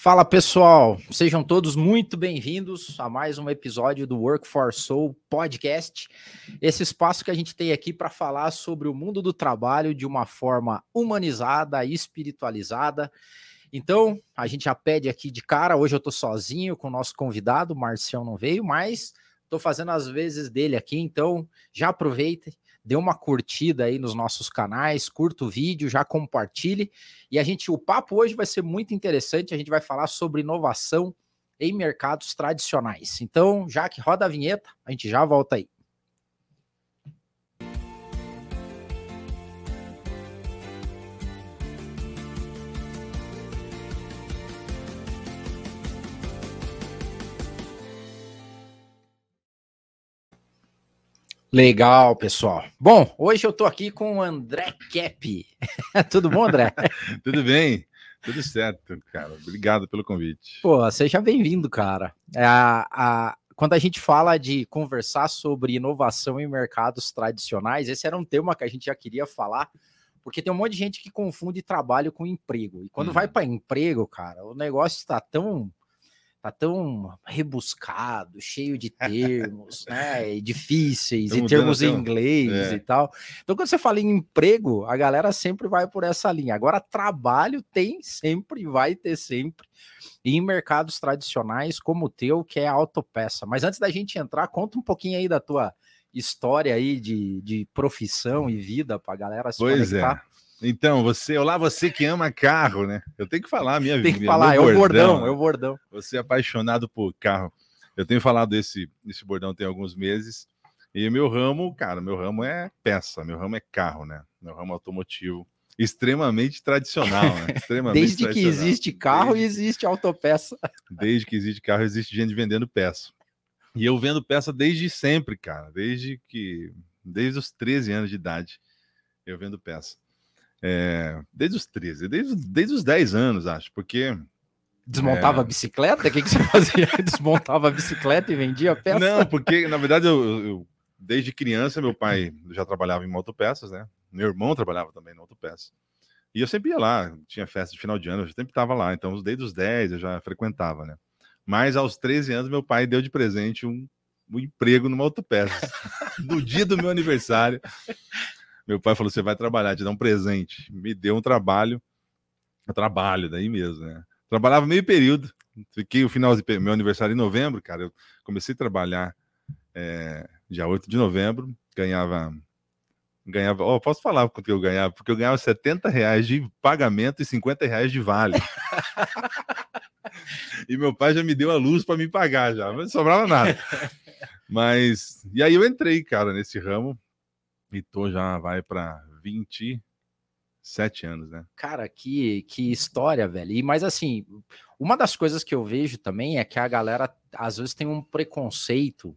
Fala pessoal, sejam todos muito bem-vindos a mais um episódio do Work for Soul Podcast. Esse espaço que a gente tem aqui para falar sobre o mundo do trabalho de uma forma humanizada e espiritualizada. Então, a gente já pede aqui de cara. Hoje eu estou sozinho com o nosso convidado, o Marcião não veio, mas estou fazendo as vezes dele aqui. Então, já aproveita dê uma curtida aí nos nossos canais, curta o vídeo, já compartilhe. E a gente, o papo hoje vai ser muito interessante. A gente vai falar sobre inovação em mercados tradicionais. Então, já que roda a vinheta, a gente já volta aí. Legal, pessoal. Bom, hoje eu tô aqui com o André Kepp. Tudo bom, André? Tudo bem, tudo certo, cara. Obrigado pelo convite. Pô, seja bem-vindo, cara. É, a, a, quando a gente fala de conversar sobre inovação em mercados tradicionais, esse era um tema que a gente já queria falar, porque tem um monte de gente que confunde trabalho com emprego. E quando hum. vai para emprego, cara, o negócio está tão tão rebuscado, cheio de termos, né, difíceis, e termos em inglês é. e tal. Então, quando você fala em emprego, a galera sempre vai por essa linha. Agora, trabalho tem sempre, vai ter sempre, e em mercados tradicionais como o teu, que é a autopeça. Mas antes da gente entrar, conta um pouquinho aí da tua história aí de, de profissão e vida para a galera se pois é. conectar. É. Então, você, olá, você que ama carro, né? Eu tenho que falar minha vida. Tem que falar, é o bordão, é o bordão. Você é apaixonado por carro. Eu tenho falado esse, esse bordão tem alguns meses. E meu ramo, cara, meu ramo é peça, meu ramo é carro, né? Meu ramo automotivo. Extremamente tradicional, né? Extremamente Desde tradicional. que existe carro e existe autopeça. Desde que existe carro, existe gente vendendo peça. E eu vendo peça desde sempre, cara. Desde que. Desde os 13 anos de idade, eu vendo peça. É, desde os 13, desde, desde os 10 anos, acho, porque. Desmontava é... a bicicleta? O que, que você fazia? Desmontava a bicicleta e vendia peça? Não, porque, na verdade, eu, eu, desde criança, meu pai já trabalhava em motopeças, né? Meu irmão trabalhava também em motopeças. E eu sempre ia lá, tinha festa de final de ano, eu sempre estava lá. Então, desde os 10 eu já frequentava, né? Mas aos 13 anos, meu pai deu de presente um, um emprego numa autopeça. no dia do meu aniversário, meu pai falou: você vai trabalhar, te dá um presente. Me deu um trabalho, trabalho daí mesmo, né? Trabalhava meio período, fiquei o final de meu aniversário em novembro, cara. Eu comecei a trabalhar é, dia 8 de novembro, ganhava. Ganhava, oh, posso falar quanto eu ganhava? Porque eu ganhava 70 reais de pagamento e 50 reais de vale. e meu pai já me deu a luz para me pagar já, mas não sobrava nada. Mas, e aí eu entrei, cara, nesse ramo, tô já vai para 27 anos, né? Cara, que, que história, velho. E mais assim, uma das coisas que eu vejo também é que a galera às vezes tem um preconceito,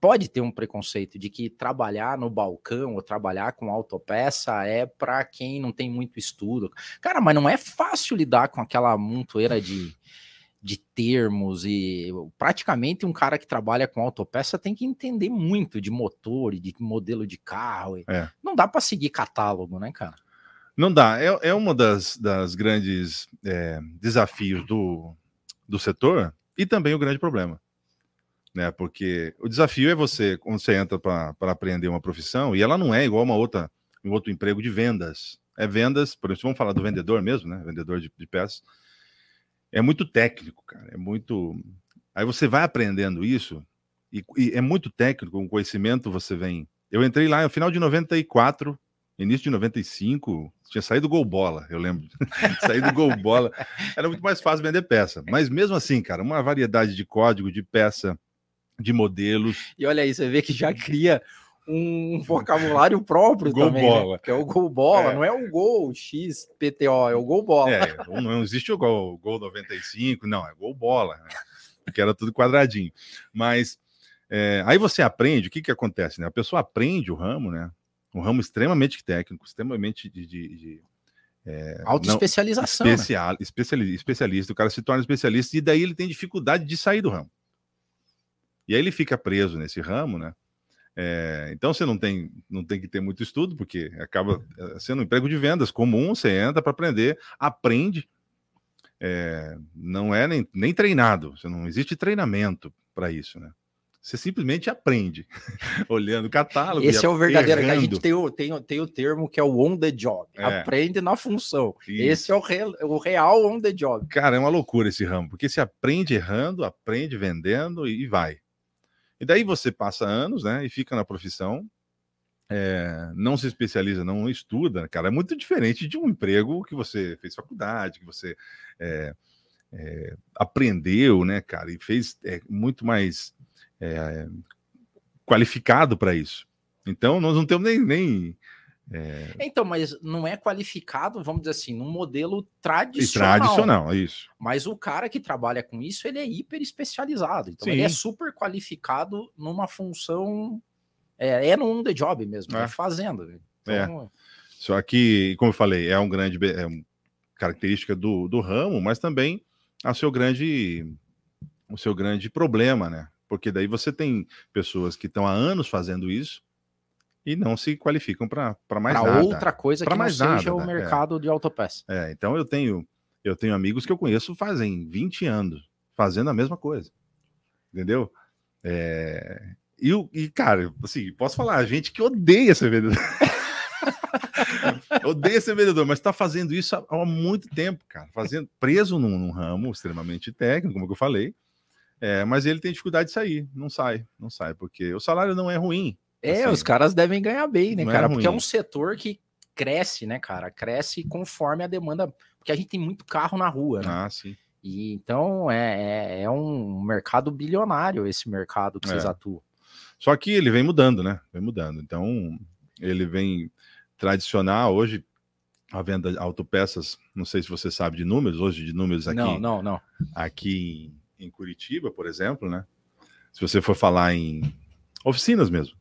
pode ter um preconceito de que trabalhar no balcão ou trabalhar com autopeça é para quem não tem muito estudo. Cara, mas não é fácil lidar com aquela montoeira de de termos e praticamente um cara que trabalha com autopeça tem que entender muito de motor e de modelo de carro. É. Não dá para seguir catálogo, né, cara? Não dá. É, é uma das, das grandes é, desafios do, do setor e também o grande problema. Né? Porque o desafio é você, quando você entra para aprender uma profissão, e ela não é igual uma outra, um outro emprego de vendas. É vendas, por exemplo, vamos falar do vendedor mesmo, né? Vendedor de, de peças é muito técnico, cara. É muito. Aí você vai aprendendo isso, e, e é muito técnico, com conhecimento você vem. Eu entrei lá no final de 94, início de 95, tinha saído gol bola, eu lembro. saído gol bola. Era muito mais fácil vender peça. Mas mesmo assim, cara, uma variedade de código, de peça, de modelos. E olha aí, você vê que já cria um vocabulário próprio gol também, né? bola. Né? que é o gol bola, é. não é o gol XPTO, é o gol bola. É, não existe o gol, gol 95, não, é gol bola, né? que era tudo quadradinho. Mas é, aí você aprende, o que que acontece, né? A pessoa aprende o ramo, né? Um ramo extremamente técnico, extremamente de, de, de é, Autoespecialização. Especial, né? especialista, especialista, o cara se torna especialista e daí ele tem dificuldade de sair do ramo. E aí ele fica preso nesse ramo, né? É, então você não tem, não tem que ter muito estudo, porque acaba eh, sendo um emprego de vendas comum, você entra para aprender, aprende, é, não é nem, nem treinado, você não existe treinamento para isso, né? Você simplesmente aprende, olhando o catálogo. Esse é o verdadeiro, a gente tem o, tem, tem o termo que é o on the job. É. Aprende na função. Isso. Esse é o, re, o real on the job. Cara, é uma loucura esse ramo, porque você aprende errando, aprende vendendo e, e vai. E daí você passa anos, né, e fica na profissão, é, não se especializa, não estuda, cara, é muito diferente de um emprego que você fez faculdade, que você é, é, aprendeu, né, cara, e fez muito mais qualificado para isso. Então, nós não temos nem, nem é... Então, mas não é qualificado, vamos dizer assim, num modelo tradicional. E tradicional, isso. Mas o cara que trabalha com isso, ele é hiper especializado. Então, Sim. ele é super qualificado numa função. É, é no on the job mesmo, é, é fazendo. Então, é. Só que, como eu falei, é um grande é uma característica do, do ramo, mas também é o seu grande o seu grande problema, né? Porque daí você tem pessoas que estão há anos fazendo isso e não se qualificam para mais pra nada. outra coisa pra que mais não seja nada, o né? mercado é. de autopeça. É, então eu tenho eu tenho amigos que eu conheço fazem 20 anos fazendo a mesma coisa. Entendeu? É, e, e, cara, assim, posso falar, a gente que odeia ser vendedor. odeia ser vendedor, mas está fazendo isso há, há, muito tempo, cara. Fazendo, preso num, num ramo extremamente técnico, como eu falei. É, mas ele tem dificuldade de sair, não sai, não sai, porque o salário não é ruim, é, assim, os caras devem ganhar bem, né, é cara? É porque é um setor que cresce, né, cara? Cresce conforme a demanda. Porque a gente tem muito carro na rua, né? Ah, sim. E então é, é, é um mercado bilionário esse mercado que é. vocês atuam. Só que ele vem mudando, né? Vem mudando. Então, ele vem tradicional hoje. A venda de autopeças, não sei se você sabe de números, hoje de números aqui. Não, não, não. Aqui em Curitiba, por exemplo, né? Se você for falar em oficinas mesmo,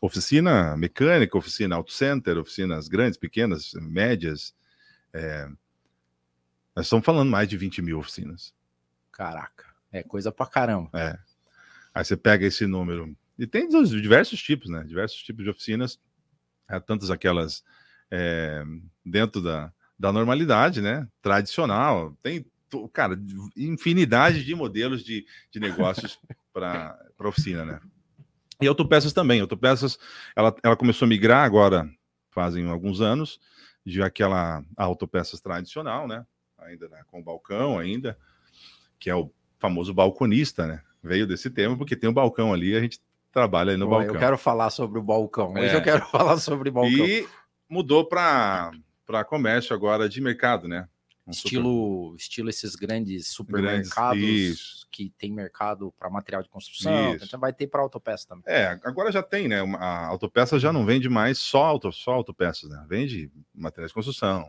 oficina mecânica, oficina auto center, oficinas grandes, pequenas, médias. É... Nós estamos falando mais de 20 mil oficinas. Caraca, é coisa pra caramba. É. Aí você pega esse número. E tem diversos tipos, né? Diversos tipos de oficinas. É, tantas aquelas é, dentro da, da normalidade, né? Tradicional. Tem, cara, infinidade de modelos de, de negócios para oficina, né? E autopeças também. Autopeças, ela, ela começou a migrar agora, fazem alguns anos, de aquela autopeças tradicional, né? Ainda né? com balcão, ainda, que é o famoso balconista, né? Veio desse tema, porque tem um balcão ali, a gente trabalha aí no balcão. Eu quero falar sobre o balcão. Hoje é. eu quero falar sobre o balcão. E mudou para comércio agora de mercado, né? Um estilo, super... estilo esses grandes supermercados grandes, que tem mercado para material de construção, então vai ter para autopeça também. É, agora já tem, né? A autopeça já não vende mais só, auto, só autopeças, né? Vende materiais de construção,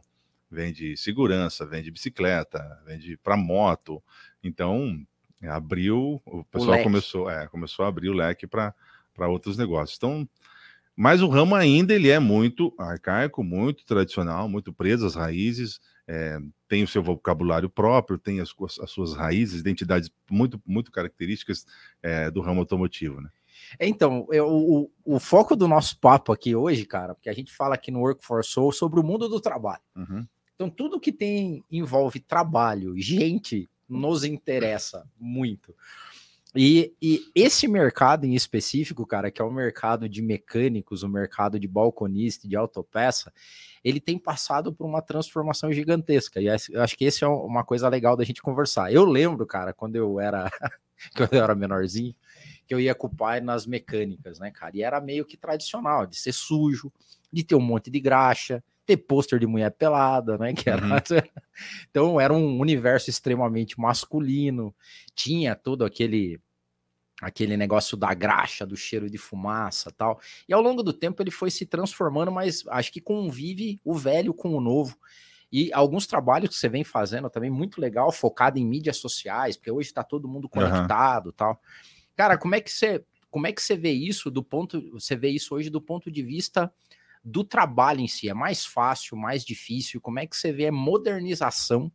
vende segurança, vende bicicleta, vende para moto. Então, abriu, o pessoal o começou, é, começou a abrir o leque para outros negócios. Então, mas o ramo ainda ele é muito arcaico, muito tradicional, muito preso às raízes é, tem o seu vocabulário próprio, tem as, as suas raízes, identidades muito, muito características é, do ramo automotivo, né? Então, eu, o, o, foco do nosso papo aqui hoje, cara, porque a gente fala aqui no Workforce Soul sobre o mundo do trabalho. Uhum. Então, tudo que tem envolve trabalho, gente, nos interessa muito. E, e, esse mercado em específico, cara, que é o mercado de mecânicos, o mercado de balconista, de autopeça, ele tem passado por uma transformação gigantesca. E eu acho que esse é uma coisa legal da gente conversar. Eu lembro, cara, quando eu era, quando eu era menorzinho, que eu ia com o pai nas mecânicas, né, cara? E era meio que tradicional, de ser sujo, de ter um monte de graxa, ter pôster de mulher pelada, né? Que era... Uhum. então era um universo extremamente masculino, tinha todo aquele aquele negócio da graxa, do cheiro de fumaça tal. E ao longo do tempo ele foi se transformando, mas acho que convive o velho com o novo. E alguns trabalhos que você vem fazendo também muito legal, focado em mídias sociais, porque hoje está todo mundo conectado, uhum. tal. Cara, como é que você como é que você vê isso do ponto você vê isso hoje do ponto de vista do trabalho em si? É mais fácil, mais difícil? Como é que você vê a modernização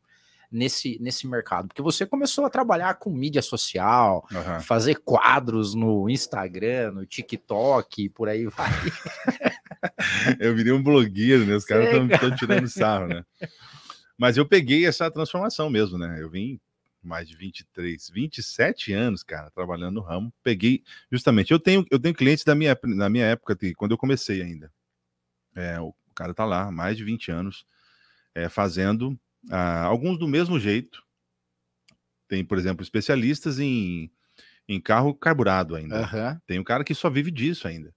nesse, nesse mercado? Porque você começou a trabalhar com mídia social, uhum. fazer quadros no Instagram, no TikTok, por aí vai. Eu virei um blogueiro, né? Os caras estão tirando sarro, né? Mas eu peguei essa transformação mesmo, né? Eu vim mais de 23, 27 anos, cara, trabalhando no ramo. Peguei, justamente, eu tenho, eu tenho clientes da minha, na minha época, quando eu comecei ainda. É, o cara tá lá, mais de 20 anos, é, fazendo ah, alguns do mesmo jeito. Tem, por exemplo, especialistas em, em carro carburado ainda. Aham. Tem um cara que só vive disso ainda.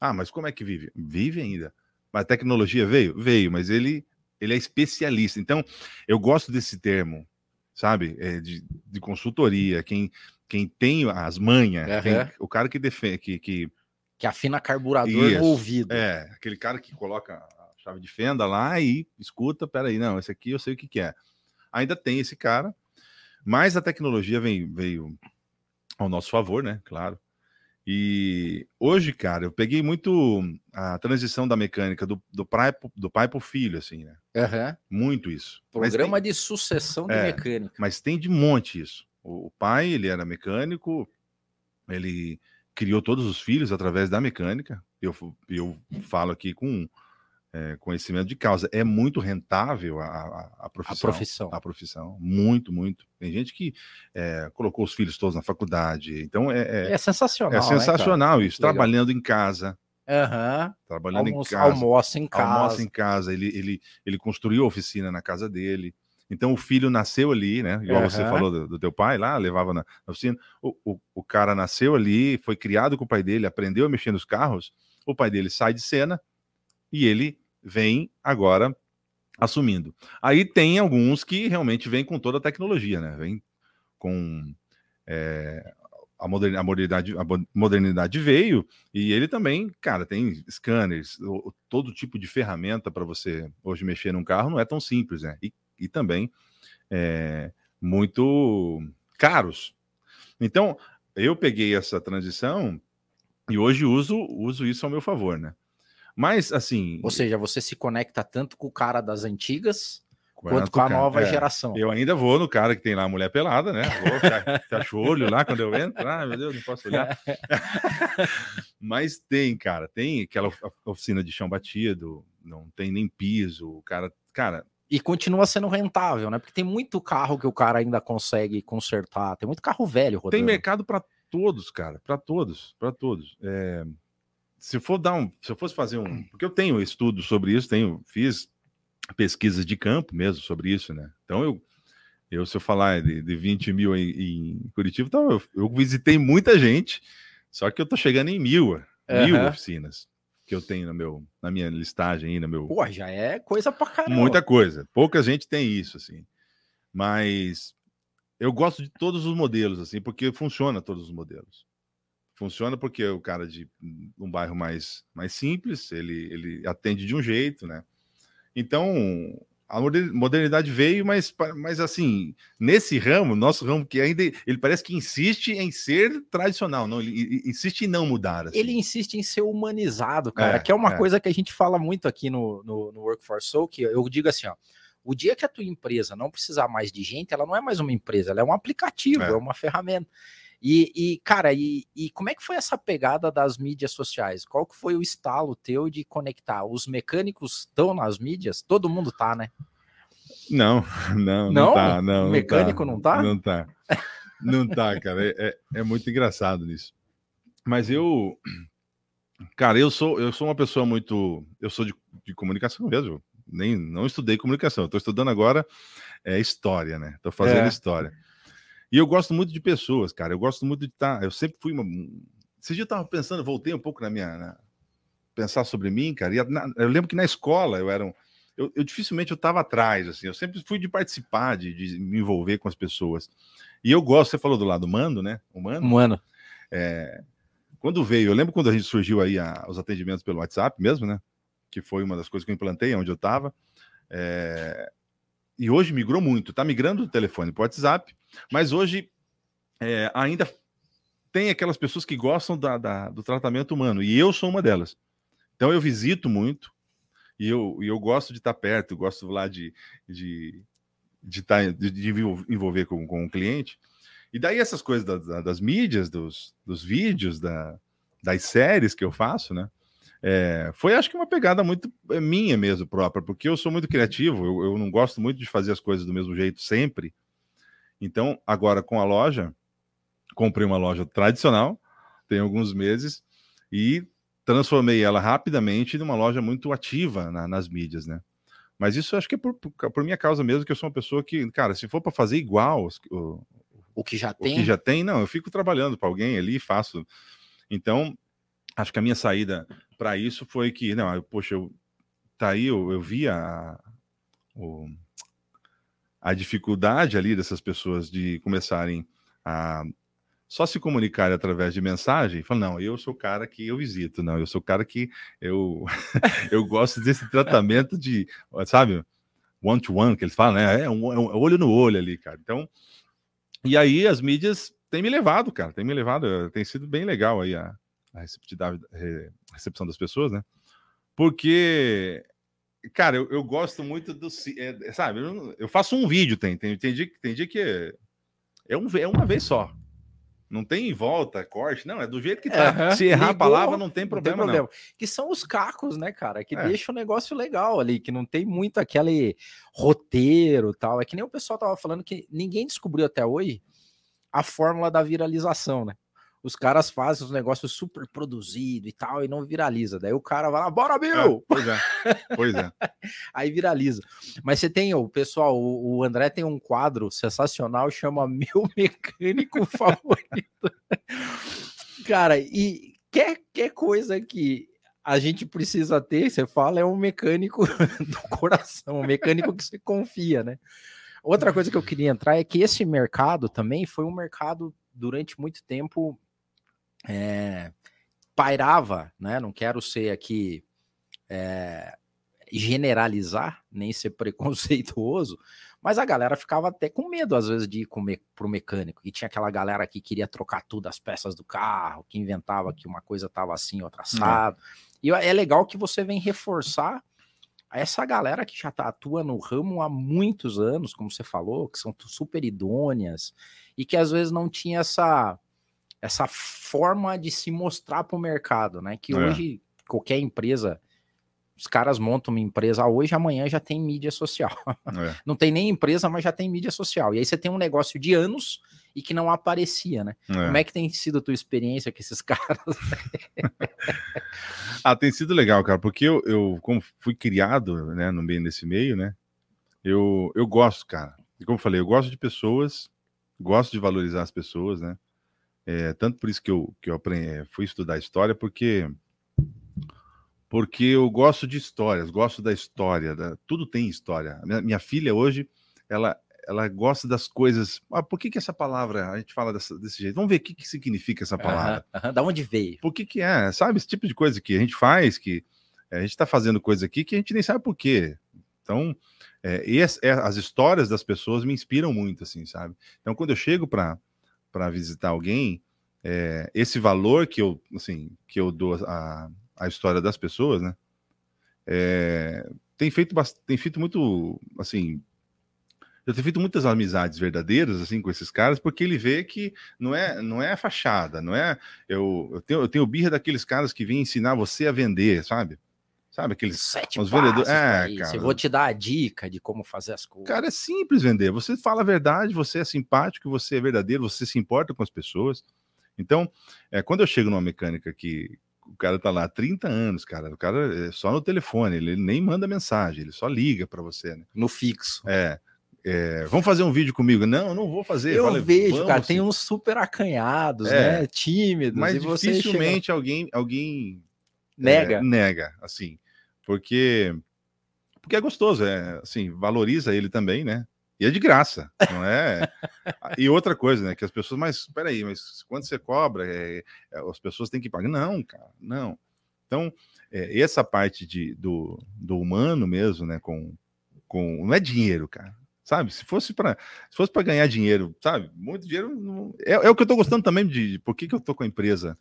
Ah, mas como é que vive? Vive ainda. Mas a tecnologia veio? Veio, mas ele, ele é especialista. Então, eu gosto desse termo, sabe? É, de, de consultoria, quem, quem tem as manhas, quem- o cara que defende, que, que Que afina carburador Isso, no ouvido. é, aquele cara que coloca chave de fenda lá e escuta, peraí, não, esse aqui eu sei o que, que é. Ainda tem esse cara, mas a tecnologia vem, veio ao nosso favor, né? Claro. E hoje, cara, eu peguei muito a transição da mecânica do, do, pai, do pai pro filho, assim, né? Aham. Muito isso. Mas tem- Programa de sucessão de É. mecânica. mas tem de monte isso. O, o pai, ele era mecânico, ele criou todos os filhos através da mecânica. Eu, eu falo aqui com é, conhecimento de causa. É muito rentável a, a, a A profissão. profissão. A profissão. Muito, muito. Tem gente que é, colocou os filhos todos na faculdade. Então é, é, É sensacional. é né, sensacional isso. Legal. Trabalhando em casa. Aham. Trabalhando Almoça, em casa almoça em casa. almoça em casa, ele, ele, ele construiu a oficina na casa dele. Então o filho nasceu ali, né? Igual você Aham. falou do, do teu pai lá, levava na, na oficina. O, o, o cara nasceu ali, foi criado com o pai dele, aprendeu a mexer nos carros. O pai dele sai de cena e ele vem agora assumindo. Aí tem alguns que realmente vêm com toda a tecnologia, né? Vem com é, a, modern, a modernidade, a modernidade veio e ele também, cara, tem scanners, todo tipo de ferramenta para você hoje mexer num carro não é tão simples, né? E, e também é, muito caros. Então, eu peguei essa transição e hoje uso, uso isso ao meu favor, né? Mas, assim. Ou seja, você se conecta tanto com o cara das antigas quanto com a cara- nova é, geração. Eu ainda vou no cara que tem lá a mulher pelada, né? Vou, fe- fecho o olho lá quando eu entro. Ah, meu Deus, não posso olhar. Mas tem, cara, tem aquela of- oficina de chão batido, não tem nem piso, o cara, cara, E continua sendo rentável, né? Porque tem muito carro que o cara ainda consegue consertar. Tem muito carro velho rodando. tem mercado para todos, cara, para todos, para todos. É, se for dar um, se eu fosse fazer um, porque eu tenho estudo sobre isso, tenho, fiz pesquisas de campo mesmo sobre isso, né? Então eu, eu se eu falar de, de 20 mil em, em Curitiba, então eu, eu visitei muita gente, só que eu tô chegando em mil, mil Aham. oficinas que eu tenho no meu, na minha listagem aí, no meu, Pô, já é coisa pra caramba. Muita coisa. Pouca gente tem isso, assim. Mas eu gosto de todos os modelos, assim, porque funciona todos os modelos. Funciona porque o cara de um bairro mais, mais simples, ele, ele atende de um jeito, né? Então, a moder- modernidade veio, mas, mas assim, nesse ramo, nosso ramo que ainda, ele parece que insiste em ser tradicional, não, ele, insiste em não mudar. assim. Ele insiste em ser humanizado, cara, É, que é uma é. coisa que a gente fala muito aqui no, no, no Work for Soul, que eu digo assim, ó, o dia que a tua empresa não precisar mais de gente, ela não é mais uma empresa, ela é um aplicativo, É. é, uma ferramenta. E, e, cara, e, e como é que foi essa pegada das mídias sociais? Qual que foi o estalo teu de conectar? Os mecânicos estão nas mídias? Todo mundo tá, né? Não, não, não, Não? tá. Não, O mecânico não tá? Não tá. Não tá, cara. É, é, é muito engraçado nisso. Mas eu. Cara, eu sou, eu sou uma pessoa muito. Eu sou de, de comunicação mesmo. Nem, não estudei comunicação. Estou estudando agora é, história, né? Estou fazendo É. história. E eu gosto muito de pessoas, cara. Eu gosto muito de estar. Eu sempre fui uma. Esse dia eu estava pensando, voltei um pouco na minha. na- pensar sobre mim, cara. E na- eu lembro que na escola eu era um eu, eu dificilmente eu estava atrás, assim, eu sempre fui de participar, de, de me envolver com as pessoas. E eu gosto, você falou do lado humano, né? Humano. Mano, É, quando veio, eu lembro quando a gente surgiu aí a- os atendimentos pelo WhatsApp mesmo, né? Que foi uma das coisas que eu implantei onde eu estava. E hoje migrou muito, tá migrando do telefone para o WhatsApp, mas hoje é, ainda tem aquelas pessoas que gostam da- da- do tratamento humano, e eu sou uma delas. Então eu visito muito, e eu, e eu gosto de estar perto, eu gosto lá de, de, de, tá, de, de envol- envolver com, com o cliente. E daí essas coisas da- da- das mídias, dos, dos vídeos, da, das séries que eu faço, né? É, foi acho que uma pegada muito é, minha mesmo própria, porque eu sou muito criativo, eu, eu, não gosto muito de fazer as coisas do mesmo jeito sempre. Então, agora com a loja, comprei uma loja tradicional, tem alguns meses, e transformei ela rapidamente numa loja muito ativa na, nas mídias, né? Mas isso acho que é por, por, minha causa mesmo, que eu sou uma pessoa que, cara, se for para fazer igual o, o que já tem, o que já tem, não, eu fico trabalhando para alguém ali, faço. Então, acho que a minha saída para isso foi que, não, eu, poxa, eu, tá aí, eu, eu vi a, o, a dificuldade ali dessas pessoas de começarem a só se comunicarem através de mensagem, falam, não, eu sou o cara que eu visito, não, eu sou o cara que eu, eu gosto desse tratamento de, sabe, one-to-one, que eles falam, né, é um, é um, olho no olho ali, cara. Então, e aí as mídias têm me levado, cara, tem me levado, tem sido bem legal aí a, a recepção das pessoas, né? Porque, cara, eu, eu gosto muito do. É, sabe, eu, eu, faço um vídeo, tem, tem, tem, dia, tem dia que é, é, um, é uma vez só. Não tem volta, corte, não, é do jeito que tá. Uhum. Se errar Ligou, a palavra, não tem problema, não. Tem problema. Não. Que são os cacos, né, cara? Que é. deixa o negócio legal ali, que não tem muito aquele roteiro tal. É que nem o pessoal tava falando que ninguém descobriu até hoje a fórmula da viralização, né? Os caras fazem os negócios super produzido e tal, e não viraliza. Daí o cara vai lá, bora, é, Bill! É, pois é, pois é. Aí viraliza. Mas você tem, o pessoal, o, o, André tem um quadro sensacional, chama Meu Mecânico Favorito. cara, e quer, quer coisa que a gente precisa ter, você fala, é um mecânico do coração, um mecânico que você confia, né? Outra coisa que eu queria entrar é que esse mercado também foi um mercado durante muito tempo é, pairava, né? Não quero ser aqui é, generalizar, nem ser preconceituoso, mas a galera ficava até com medo, às vezes, de ir me pro mecânico. E tinha aquela galera que queria trocar tudo as peças do carro, que inventava que uma coisa estava assim, outra assado. E é legal que você vem reforçar essa galera que já tá, atua no ramo há muitos anos, como você falou, que são super idôneas, e que às vezes não tinha essa essa forma de se mostrar para o mercado, né? Que é. hoje qualquer empresa, os caras montam uma empresa hoje, amanhã já tem mídia social. É. Não tem nem empresa, mas já tem mídia social. E aí você tem um negócio de anos e que não aparecia, né? É. Como é que tem sido a tua experiência com esses caras? ah, tem sido legal, cara, porque eu, eu como fui criado, né, no meio desse meio, né? Eu, eu gosto, cara. E como eu falei, eu gosto de pessoas, gosto de valorizar as pessoas, né? É, tanto por isso que eu, que eu aprendi, é, fui estudar história, porque porque eu gosto de histórias, gosto da história, da, tudo tem história. Minha, minha, filha hoje, ela, ela gosta das coisas. Ah, por que, que essa palavra a gente fala dessa, desse jeito? Vamos ver o que, que significa essa palavra. Uhum, uhum. Da onde veio? Por que, que é? Sabe, esse tipo de coisa que a gente faz, que é, a gente está fazendo coisa aqui que a gente nem sabe por quê. Então, é, esse, é, as histórias das pessoas me inspiram muito, assim, sabe? Então, quando eu chego para para visitar alguém, é, esse valor que eu, assim, que eu dou à, à história das pessoas, né? É, tem feito tem feito muito, assim, eu tenho feito muitas amizades verdadeiras assim com esses caras, porque ele vê que não é não é a fachada, não é eu, eu tenho eu tenho birra daqueles caras que vêm ensinar você a vender, sabe? Sabe aqueles Sete os vendedores. É, cara. Eu vou te dar a dica de como fazer as coisas. Cara, é simples vender. Você fala a verdade, você é simpático, você é verdadeiro, você se importa com as pessoas. Então, é, quando eu chego numa mecânica que o cara tá lá há 30 anos, cara, o cara é só no telefone, ele nem manda mensagem, ele só liga para você, né? No fixo. É. É, vamos fazer um vídeo comigo? Não, não vou fazer. Eu Falei, vejo, cara, sim. tem uns super acanhados, é, né? Tímidos. Mas dificilmente chega... alguém, alguém nega. É, nega, assim porque porque é gostoso, é assim, valoriza ele também, né? E é de graça, não é? e outra coisa, né? Que as pessoas, mas peraí, mas quando você cobra, é, é, as pessoas têm que pagar. Não, cara, não. Então, é, essa parte de, do, do humano mesmo, né? Com, com. Não é dinheiro, cara. Sabe? Se fosse para se fosse para ganhar dinheiro, sabe? Muito dinheiro. É, é o que eu tô gostando também de, de. Por que, que eu tô com a empresa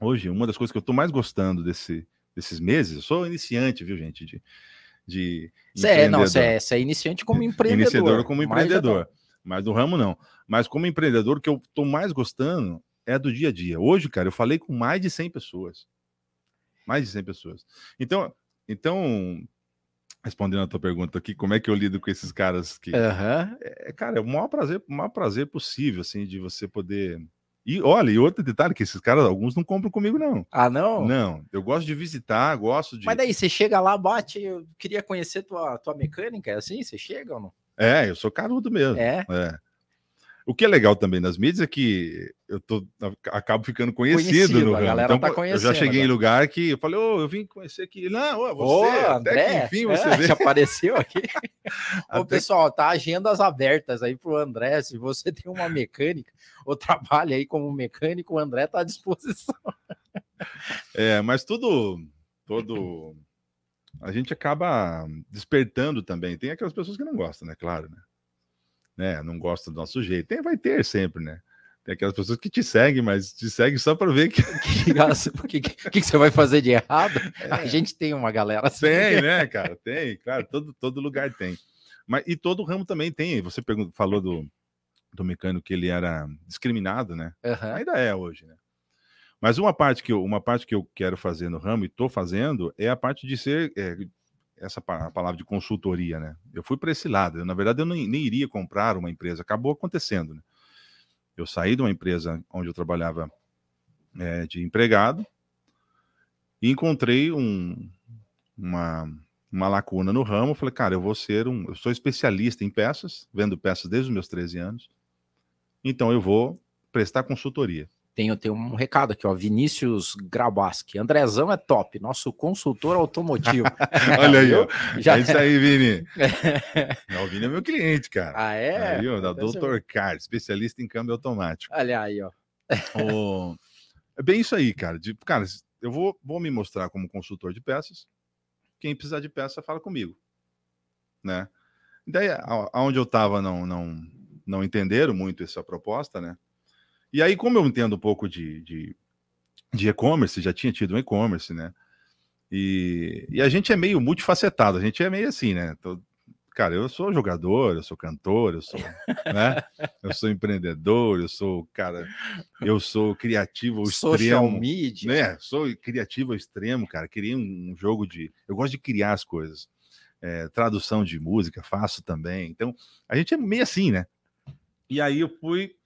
hoje? Uma das coisas que eu tô mais gostando desse desses meses. Eu sou iniciante, viu, gente? De, de você é, não, você é, é, iniciante como empreendedor. Iniciador como empreendedor. Mas do ramo, não. Mas como empreendedor, o que eu tô mais gostando é do dia a dia. Hoje, cara, eu falei com mais de 100 pessoas. Mais de 100 pessoas. Então, então respondendo a tua pergunta aqui, como é que eu lido com esses caras que. Aham. É, cara, é o maior prazer, o maior prazer possível, assim, de você poder. E olha, e outro detalhe, que esses caras, alguns não compram comigo, não. Ah, não? Não, eu gosto de visitar, gosto de. Mas daí você chega lá, bate, eu queria conhecer tua, tua mecânica, é assim? Você chega ou não? É, eu sou carudo mesmo. É. É. O que é legal também nas mídias é que eu tô, acabo ficando conhecido, Conhecido, no ramo. galera Então, tá eu já cheguei em agora. lugar que eu falei, ô, eu vim conhecer aqui. Não, ô, Ô, você, até André, que enfim você é, veio. já apareceu aqui. Ô, Até- pessoal, tá agendas abertas aí pro André. Se você tem uma mecânica ou trabalha aí como mecânico, o André tá à disposição. É, mas tudo, todo, a gente acaba despertando também. Tem aquelas pessoas que não gostam, né? Claro, né? Né? Não gostam do nosso jeito. Tem, vai ter sempre, né? Tem aquelas pessoas que te seguem, mas te seguem só para ver que o que, que, que você vai fazer de errado? A gente tem uma galera assim. tem, né, cara? Tem, claro, todo, todo lugar tem. Mas e todo ramo também tem. Você pergunta, falou do, do mecânico que ele era discriminado, né? Aham. Ainda é hoje, né? Mas uma parte que eu, uma parte que eu quero fazer no ramo e estou fazendo é a parte de ser é, essa palavra de consultoria, né? Eu fui para esse lado. Eu, na verdade, eu nem, nem iria comprar uma empresa. Acabou acontecendo, né? Eu saí de uma empresa onde eu trabalhava é, de empregado e encontrei um, uma, uma lacuna no ramo. Falei, cara, eu vou ser um. Eu sou especialista em peças, vendo peças desde os meus 13 anos. Então eu vou prestar consultoria. Tenho, tenho um recado aqui, ó. Vinícius Grabaski. Andrezão é top, nosso consultor automotivo. Olha aí, ó. Já É isso aí, Vini. Não, o Vini é meu cliente, cara. Ah, é? Aí, ó, da ser- Dr. Car, especialista em câmbio automático. Olha aí, ó. O- É bem isso aí, cara. De, cara, eu vou, vou me mostrar como consultor de peças. Quem precisar de peça, fala comigo. Né? Daí, aonde eu estava, não, não, não entenderam muito essa proposta, né? E aí, como eu entendo um pouco de, de, de e-commerce, já tinha tido um e-commerce, né? E, e a gente é meio multifacetado, a gente é meio assim, né? Tô- cara, eu sou jogador, eu sou cantor, eu sou, né? Eu sou empreendedor, eu sou, cara, eu sou criativo ao Social extremo, media. né? Sou criativo ao extremo, cara. Criei um, um jogo de, eu gosto de criar as coisas. É, tradução de música, faço também. Então, a gente é meio assim, né? E aí eu fui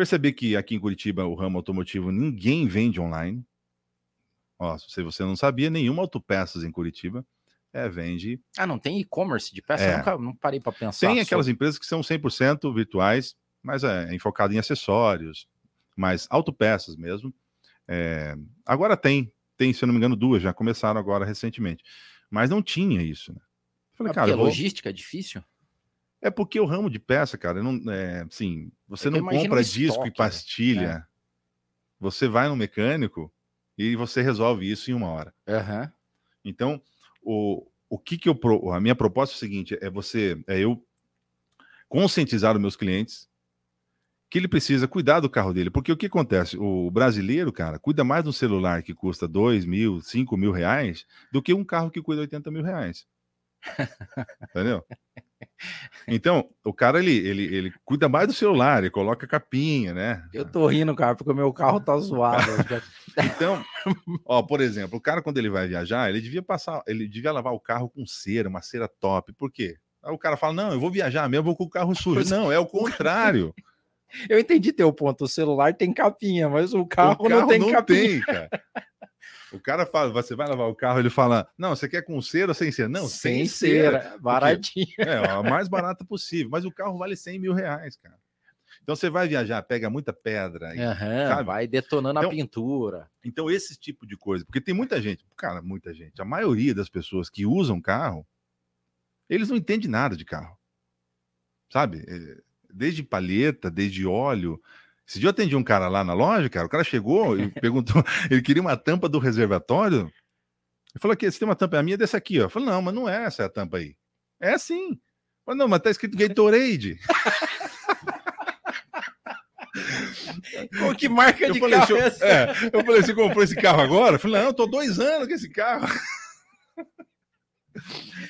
perceber que aqui em Curitiba o ramo automotivo ninguém vende online. Ó, se você não sabia, nenhuma autopeças em Curitiba é, vende Ah, não tem e-commerce de peça? É. Nunca não parei para pensar. Tem sobre. aquelas empresas que são 100% virtuais, mas é, enfocado em acessórios, mas autopeças mesmo. É, agora tem, tem, se eu não me engano, duas, já começaram agora recentemente. Mas não tinha isso, né? Falei, Ah, cara, porque eu vou- logística é difícil? É porque o ramo de peça, cara, não, é, assim, você É que eu não compra disco estoque, e né? pastilha. Você vai no mecânico e você resolve isso em uma hora. Aham. Então, o, o que que eu a minha proposta é o seguinte, é você, é eu conscientizar os meus clientes que ele precisa cuidar do carro dele, porque o que acontece? O brasileiro, cara, cuida mais de um celular que custa dois mil, cinco mil reais do que um carro que custa 80 mil reais. Entendeu? Então, o cara, ele, ele, ele cuida mais do celular, ele coloca capinha, né? Eu tô rindo, cara, porque o meu carro tá zoado. Então, ó, por exemplo, o cara quando ele vai viajar, ele devia passar, ele devia lavar o carro com cera, uma cera top. Por quê? Aí o cara fala: "Não, eu vou viajar mesmo, vou com o carro sujo". Não, é o contrário. Eu entendi teu ponto. O celular tem capinha, mas o carro, o carro não tem capinha. tem, cara. O cara fala, você vai lavar o carro, ele fala: "Não, você quer com cera ou sem cera?". Não, sem sem, cera. cera. Baratinho. É, a mais barata possível, mas o carro vale 100 mil reais, cara. Então você vai viajar, pega muita pedra, e- sabe? vai detonando Então- a pintura. Então, esse tipo de coisa, porque tem muita gente, cara, muita gente, a maioria das pessoas que usam carro, eles não entendem nada de carro. Sabe? É, Desde palheta, desde óleo. Esse dia eu atendi um cara lá na loja, cara, o cara chegou e perguntou, ele queria uma tampa do reservatório. Ele falou aqui, você tem uma tampa, a minha é dessa aqui, ó. Eu falei, não, mas não é essa a tampa aí. É assim. Eu falei, não, mas tá escrito Gatorade. Pô, que marca Eu de falei, carro "Senhor- é essa? é, eu falei, você comprou esse carro agora? Eu falei, não, eu tô dois anos com esse carro.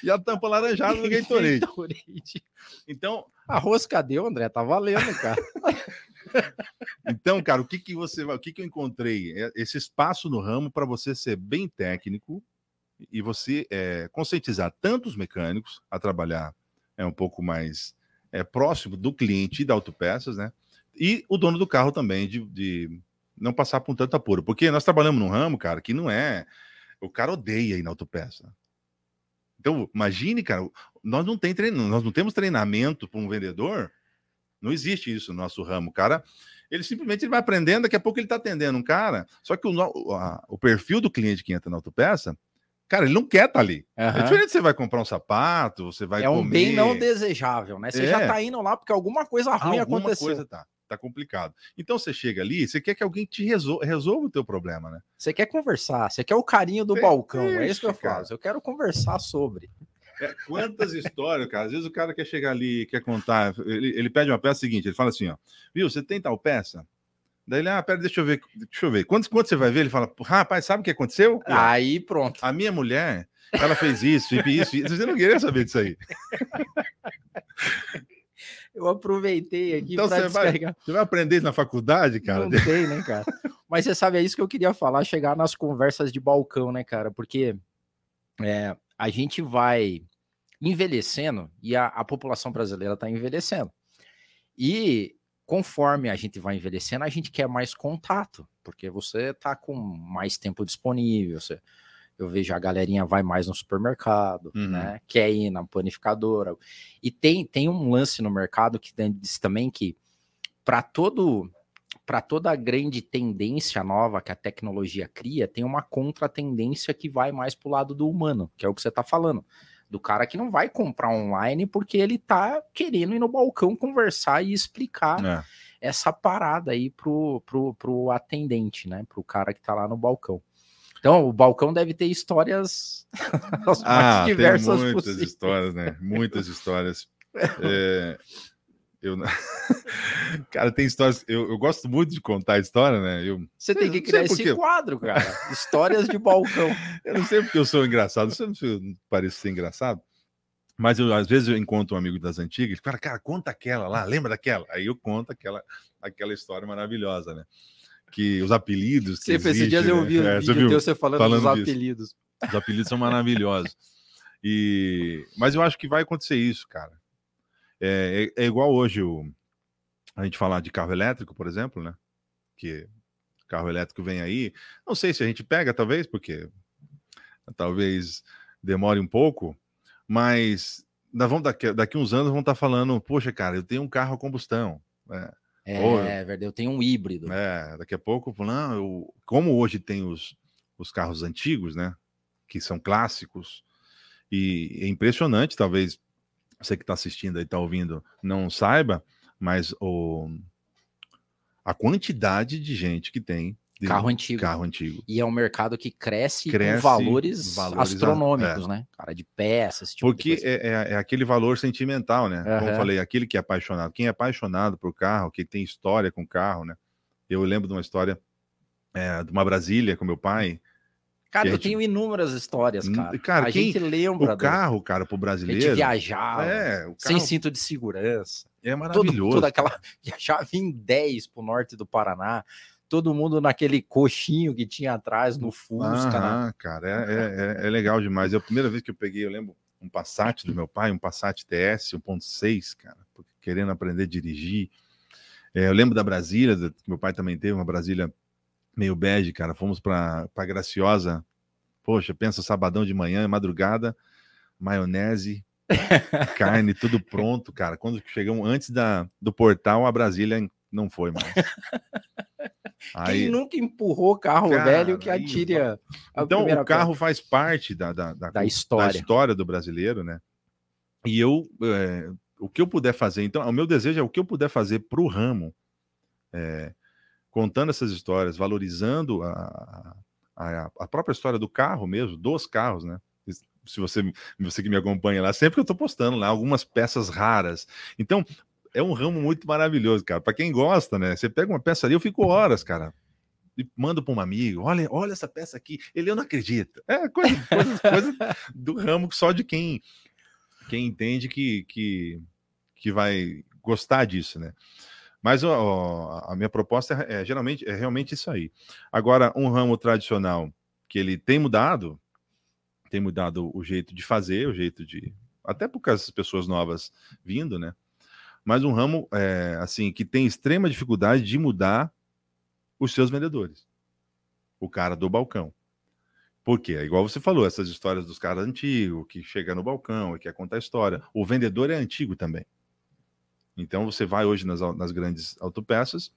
E a tampa laranjada do Gatorade. Gatorade. Então, Arroz cadê, André? Tá valendo, cara. Então, cara, o que que você vai, o que que eu encontrei? É esse espaço no ramo para você ser bem técnico e você é, conscientizar tanto os mecânicos a trabalhar é um pouco mais é, próximo do cliente e da autopeças, né? E o dono do carro também de, de não passar por tanto apuro, porque nós trabalhamos num ramo, cara, que não é o cara odeia ir na autopeça. Então, imagine, cara, nós não, tem treino, nós não temos treinamento para um vendedor, não existe isso no nosso ramo. O cara, ele simplesmente ele vai aprendendo, daqui a pouco ele está atendendo um cara, só que o, a, o perfil do cliente que entra na autopeça, cara, ele não quer estar tá ali. Uhum. É diferente você vai comprar um sapato, você vai É um comer. bem não desejável, né? Você é. já está indo lá porque alguma coisa ruim alguma aconteceu. Coisa tá tá complicado. Então você chega ali, você quer que alguém te resolva, resolva o teu problema, né? Você quer conversar, você quer o carinho do é, balcão, é isso que eu cara. faço. Eu quero conversar sobre. É, quantas histórias, cara? Às vezes o cara quer chegar ali, quer contar, ele, ele pede uma peça seguinte, ele fala assim, ó, viu, você tem tal peça? Daí ele, ah, pera, deixa eu ver, deixa eu ver. Quantos, quantos você vai ver? Ele fala, rapaz, sabe o que aconteceu? Aí pronto. A minha mulher, ela fez isso, isso, isso. Você não queria saber disso aí. Eu aproveitei aqui então para descarregar. Vai, você vai aprender isso na faculdade, cara? Não tem, né, cara? Mas você sabe, é isso que eu queria falar, chegar nas conversas de balcão, né, cara? Porque é, a gente vai envelhecendo e a, a população brasileira está envelhecendo. E conforme a gente vai envelhecendo, a gente quer mais contato, porque você está com mais tempo disponível, você eu vejo a galerinha vai mais no supermercado, uhum. né? Quer ir na panificadora. E tem, tem um lance no mercado que diz também que para todo para toda a grande tendência nova que a tecnologia cria, tem uma contra-tendência que vai mais para o lado do humano, que é o que você está falando. Do cara que não vai comprar online porque ele tá querendo ir no balcão conversar e explicar é. essa parada aí pro, pro, pro atendente, né? Pro cara que tá lá no balcão. Então, o balcão deve ter histórias ah, diversas tem muitas possíveis. histórias, né? Muitas histórias. É, eu cara, tem histórias. Eu, eu, gosto muito de contar história, né? Eu, Você tem que criar esse quadro, cara. Histórias de balcão. Eu não sei porque eu sou engraçado. Eu não sei se pareço ser engraçado. Mas eu, às vezes eu encontro um amigo das antigas e fala, cara, conta aquela lá, lembra daquela? Aí eu conto aquela, aquela história maravilhosa, né? Que os apelidos. Que Sempre, esses dias né? eu ouvi é, vídeo você, falando, falando dos disso. apelidos. Os apelidos são maravilhosos. E, mas eu acho que vai acontecer isso, cara. É, é, é, igual hoje o, a gente falar de carro elétrico, por exemplo, né? Que carro elétrico vem aí. Não sei se a gente pega, talvez, porque talvez demore um pouco, mas daqui, daqui uns anos vão estar falando, poxa, cara, eu tenho um carro a combustão. Né? É, Ou, verdade, eu tenho um híbrido. É, daqui a pouco, não, eu, como hoje tem os, os carros antigos, né? Que são clássicos, e é impressionante, talvez você que está assistindo e está ouvindo não saiba, mas o, a quantidade de gente que tem Carro antigo. Carro antigo. E é um mercado que cresce, cresce com valores, valores astronômicos, é. né? Cara, de peças. Tipo Porque é, é, é, aquele valor sentimental, né? Uhum. Como eu falei, aquele que é apaixonado. Quem é apaixonado por carro, que tem história com carro, né? Eu lembro de uma história é, de uma Brasília com meu pai. Cara, eu gente... tenho inúmeras histórias, cara. cara a quem... gente lembra. O carro, cara, pro brasileiro. A viajava, é, carro... sem cinto de segurança. É maravilhoso. toda aquela. Viajava em 10 pro norte do Paraná todo mundo naquele coxinho que tinha atrás no Fusca. Ah, né? cara, é, é, é, legal demais. É a primeira vez que eu peguei, eu lembro, um Passat do meu pai, um Passat TS 1.6, cara, querendo aprender a dirigir. É, eu lembro da Brasília, que meu pai também teve uma Brasília meio bege, cara. Fomos para Graciosa. Poxa, pensa sabadão de manhã, madrugada, maionese, carne, tudo pronto, cara. Quando chegamos antes da, do portal, a Brasília não foi mais. Aí, Quem nunca empurrou carro cara, velho que atire a, a Então, o carro faz parte da, da, da, da, história. da história do brasileiro, né? E eu, é, o que eu puder fazer, então, o meu desejo é o que eu puder fazer para o ramo, é, contando essas histórias, valorizando a, a, a, própria história do carro mesmo, dos carros, né? Se você, você que me acompanha lá, sempre que eu estou postando lá algumas peças raras. Então, é um ramo muito maravilhoso, cara. Para quem gosta, né? Você pega uma peça ali, eu fico horas, cara. E mando para um amigo, olha, olha essa peça aqui. Ele eu não acredita. É coisa, coisa, coisa do ramo só de quem quem entende que, que, que vai gostar disso, né? Mas ó, a minha proposta é, é, geralmente é realmente isso aí. Agora, um ramo tradicional que ele tem mudado, tem mudado o jeito de fazer, o jeito de. Até das pessoas novas vindo, né? Mas um ramo é, assim que tem extrema dificuldade de mudar os seus vendedores. O cara do balcão. Por quê? É igual você falou, essas histórias dos caras antigos, que chega no balcão e quer contar a história. O vendedor é antigo também. Então você vai hoje nas, nas grandes autopeças,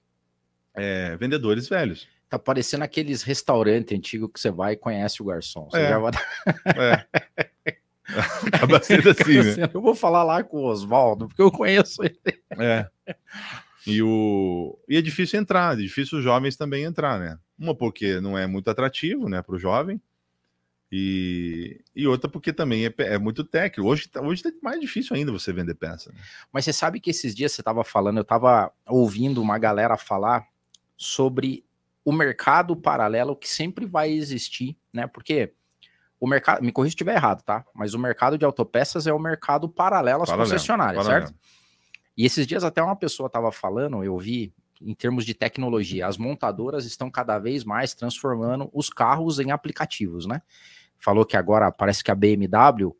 é, vendedores velhos. Tá parecendo aqueles restaurantes antigos que você vai e conhece o garçom. Você É. já vai... É. Acaba sendo assim, né? Eu vou falar lá com o Oswaldo, porque eu conheço ele. É. E, o... e é difícil entrar, é difícil os jovens também entrar, né? Uma porque não é muito atrativo, né, para o jovem, e... e outra porque também é, é muito técnico. Hoje, tá- hoje tá mais difícil ainda você vender peça. né? Mas você sabe que esses dias você estava falando, eu estava ouvindo uma galera falar sobre o mercado paralelo que sempre vai existir, né? Porque o mercado, me corrija se estiver errado, tá? Mas o mercado de autopeças é o mercado paralelo às Paralelo, concessionárias, paralelo. certo? E esses dias até uma pessoa estava falando, eu vi, em termos de tecnologia, as montadoras estão cada vez mais transformando os carros em aplicativos, né? Falou que agora parece que a BMW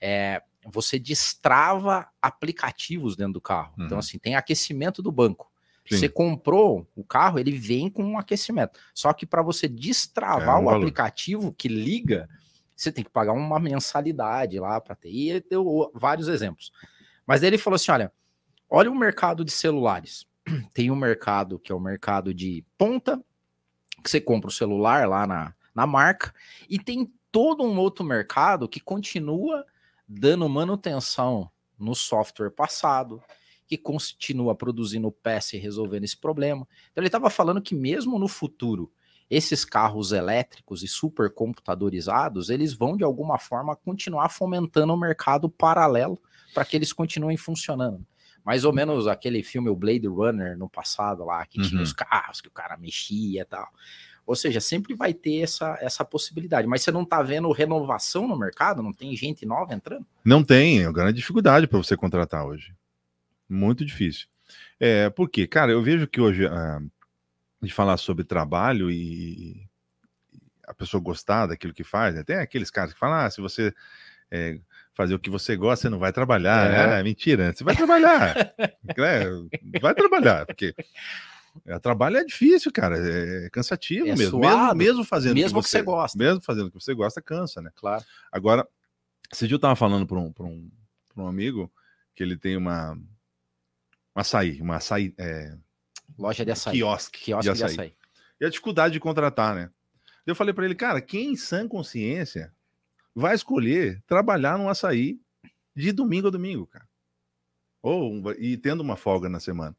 é, você destrava aplicativos dentro do carro. Então, Uhum. assim, tem aquecimento do banco. Sim. Você comprou o carro, ele vem com um aquecimento. Só que para você destravar É um o valor. aplicativo que liga, você tem que pagar uma mensalidade lá para ter. E ele deu vários exemplos. Mas ele falou assim: olha, olha o mercado de celulares. Tem um mercado que é o mercado de ponta, que você compra o celular lá na, na marca, e tem todo um outro mercado que continua dando manutenção no software passado, que continua produzindo peça e resolvendo esse problema. Então ele estava falando que mesmo no futuro, esses carros elétricos e supercomputadorizados, eles vão de alguma forma continuar fomentando o mercado paralelo para que eles continuem funcionando. Mais ou menos aquele filme o Blade Runner no passado lá, que tinha Uhum. os carros que o cara mexia e tal. Ou seja, sempre vai ter essa, essa possibilidade. Mas você não está vendo renovação no mercado? Não tem gente nova entrando? Não tem, é uma grande dificuldade para você contratar hoje. Muito difícil. É, por quê? Cara, eu vejo que hoje, ah, de falar sobre trabalho e a pessoa gostar daquilo que faz, né? tem aqueles caras que falam, ah, se você é, fazer o que você gosta, você não vai trabalhar. É. É, mentira, né? você vai trabalhar. É, vai trabalhar, porque é, trabalho é difícil, cara, é cansativo É mesmo. Mesmo, mesmo fazendo o mesmo que você gosta. Mesmo fazendo o que você gosta, cansa, né? Claro. Agora, esse dia eu tava falando para um, pra um, pra um amigo que ele tem uma, uma açaí, uma açaí, é, Loja de açaí. quiosque, Quiosque de de açaí. açaí. E a dificuldade de contratar, né? Eu falei para ele, cara, quem em sã consciência vai escolher trabalhar num açaí de domingo a domingo, cara? Ou e tendo uma folga na semana.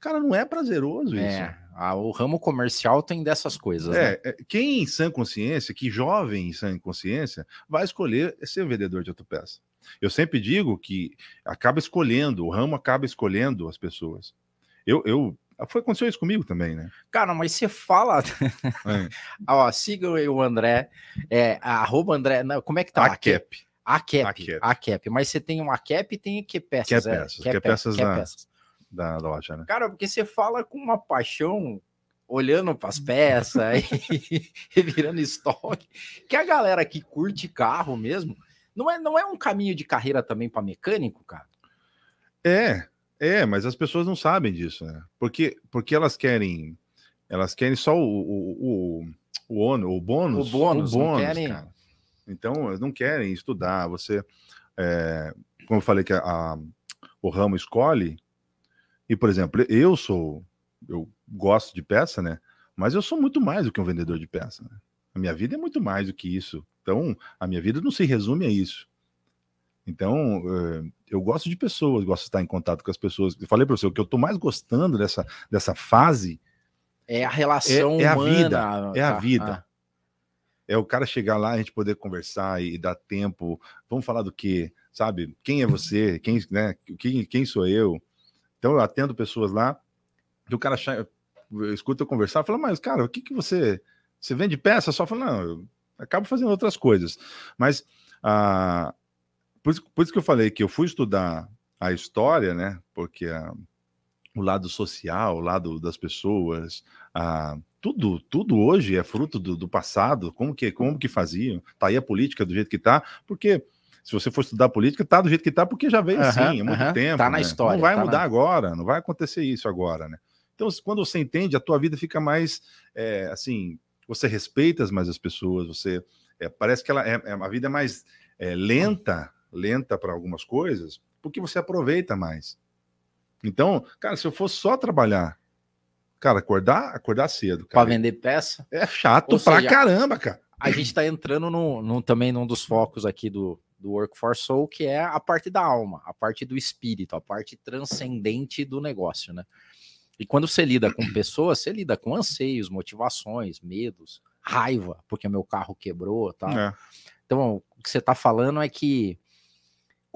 Cara, não é prazeroso isso. É, a- o ramo comercial tem dessas coisas, né? É, é, quem em sã consciência, que jovem em sã consciência, vai escolher ser vendedor de autopeça. Eu sempre digo que acaba escolhendo, o ramo acaba escolhendo as pessoas. Eu, eu foi aconteceu isso comigo também, né? Cara, mas você fala. É. Ó, siga o André. É, arroba André. Não, como é que tá? A cap. A cap. A cap. A cap. Mas você tem uma cap e tem que peças. Que é peças, que é que pe- peças da- peças. Da, da loja, né? Cara, porque você fala com uma paixão, olhando para as peças e, e virando estoque, que a galera que curte carro mesmo, não é, não é um caminho de carreira também para mecânico, cara? É, é, mas as pessoas não sabem disso, né? Porque, porque elas querem, elas querem só o, o, o, o, ono- o bônus, O bônus, não querem- cara. Então, eles não querem estudar. Você, é, como eu falei que a- a- o ramo escolhe, e, por exemplo, eu sou, eu gosto de peça, né? Mas eu sou muito mais do que um vendedor de peça. né? A minha vida é muito mais do que isso. Então, a minha vida não se resume a isso. Então, eh, eu gosto de pessoas, gosto de estar em contato com as pessoas. Eu falei para você, o que eu estou mais gostando dessa, dessa fase É a relação É- é a humana. vida, é a tá? vida. Ah, é o cara chegar lá, a gente poder conversar e dar tempo. Vamos falar do quê? Sabe? Quem é você? Quem, né? quem, quem sou eu? Então, eu atendo pessoas lá, que o cara escuta eu conversar, fala, mas, cara, o que, que você. Você vende peça? Só fala, não, eu acabo fazendo outras coisas. Mas ah, por, isso, por isso que eu falei que eu fui estudar a história, né? Porque o lado social, o lado das pessoas, a, tudo, tudo hoje é fruto do, do, passado, como que, como que faziam, tá aí a política do jeito que tá, porque se você for estudar política, tá do jeito que tá, porque já veio assim, há muito tempo. Tá na né? história. Não vai tá mudar na... agora, não vai acontecer isso agora, né? Então, quando você entende, a tua vida fica mais, é, assim, você respeita mais as pessoas, você, é, parece que ela é, é, a vida é mais lenta, lenta para algumas coisas, porque você aproveita mais. Então, cara, se eu fosse só trabalhar Cara, acordar, acordar cedo. Para vender peça. É chato Ou pra seja, caramba, cara. A gente está entrando no, no, também num dos focos aqui do, do Work for Soul, que é a parte da alma, a parte do espírito, a parte transcendente do negócio, né? E quando você lida com pessoas, você lida com anseios, motivações, medos, raiva, porque meu carro quebrou, tá? É. Então, o que você está falando é que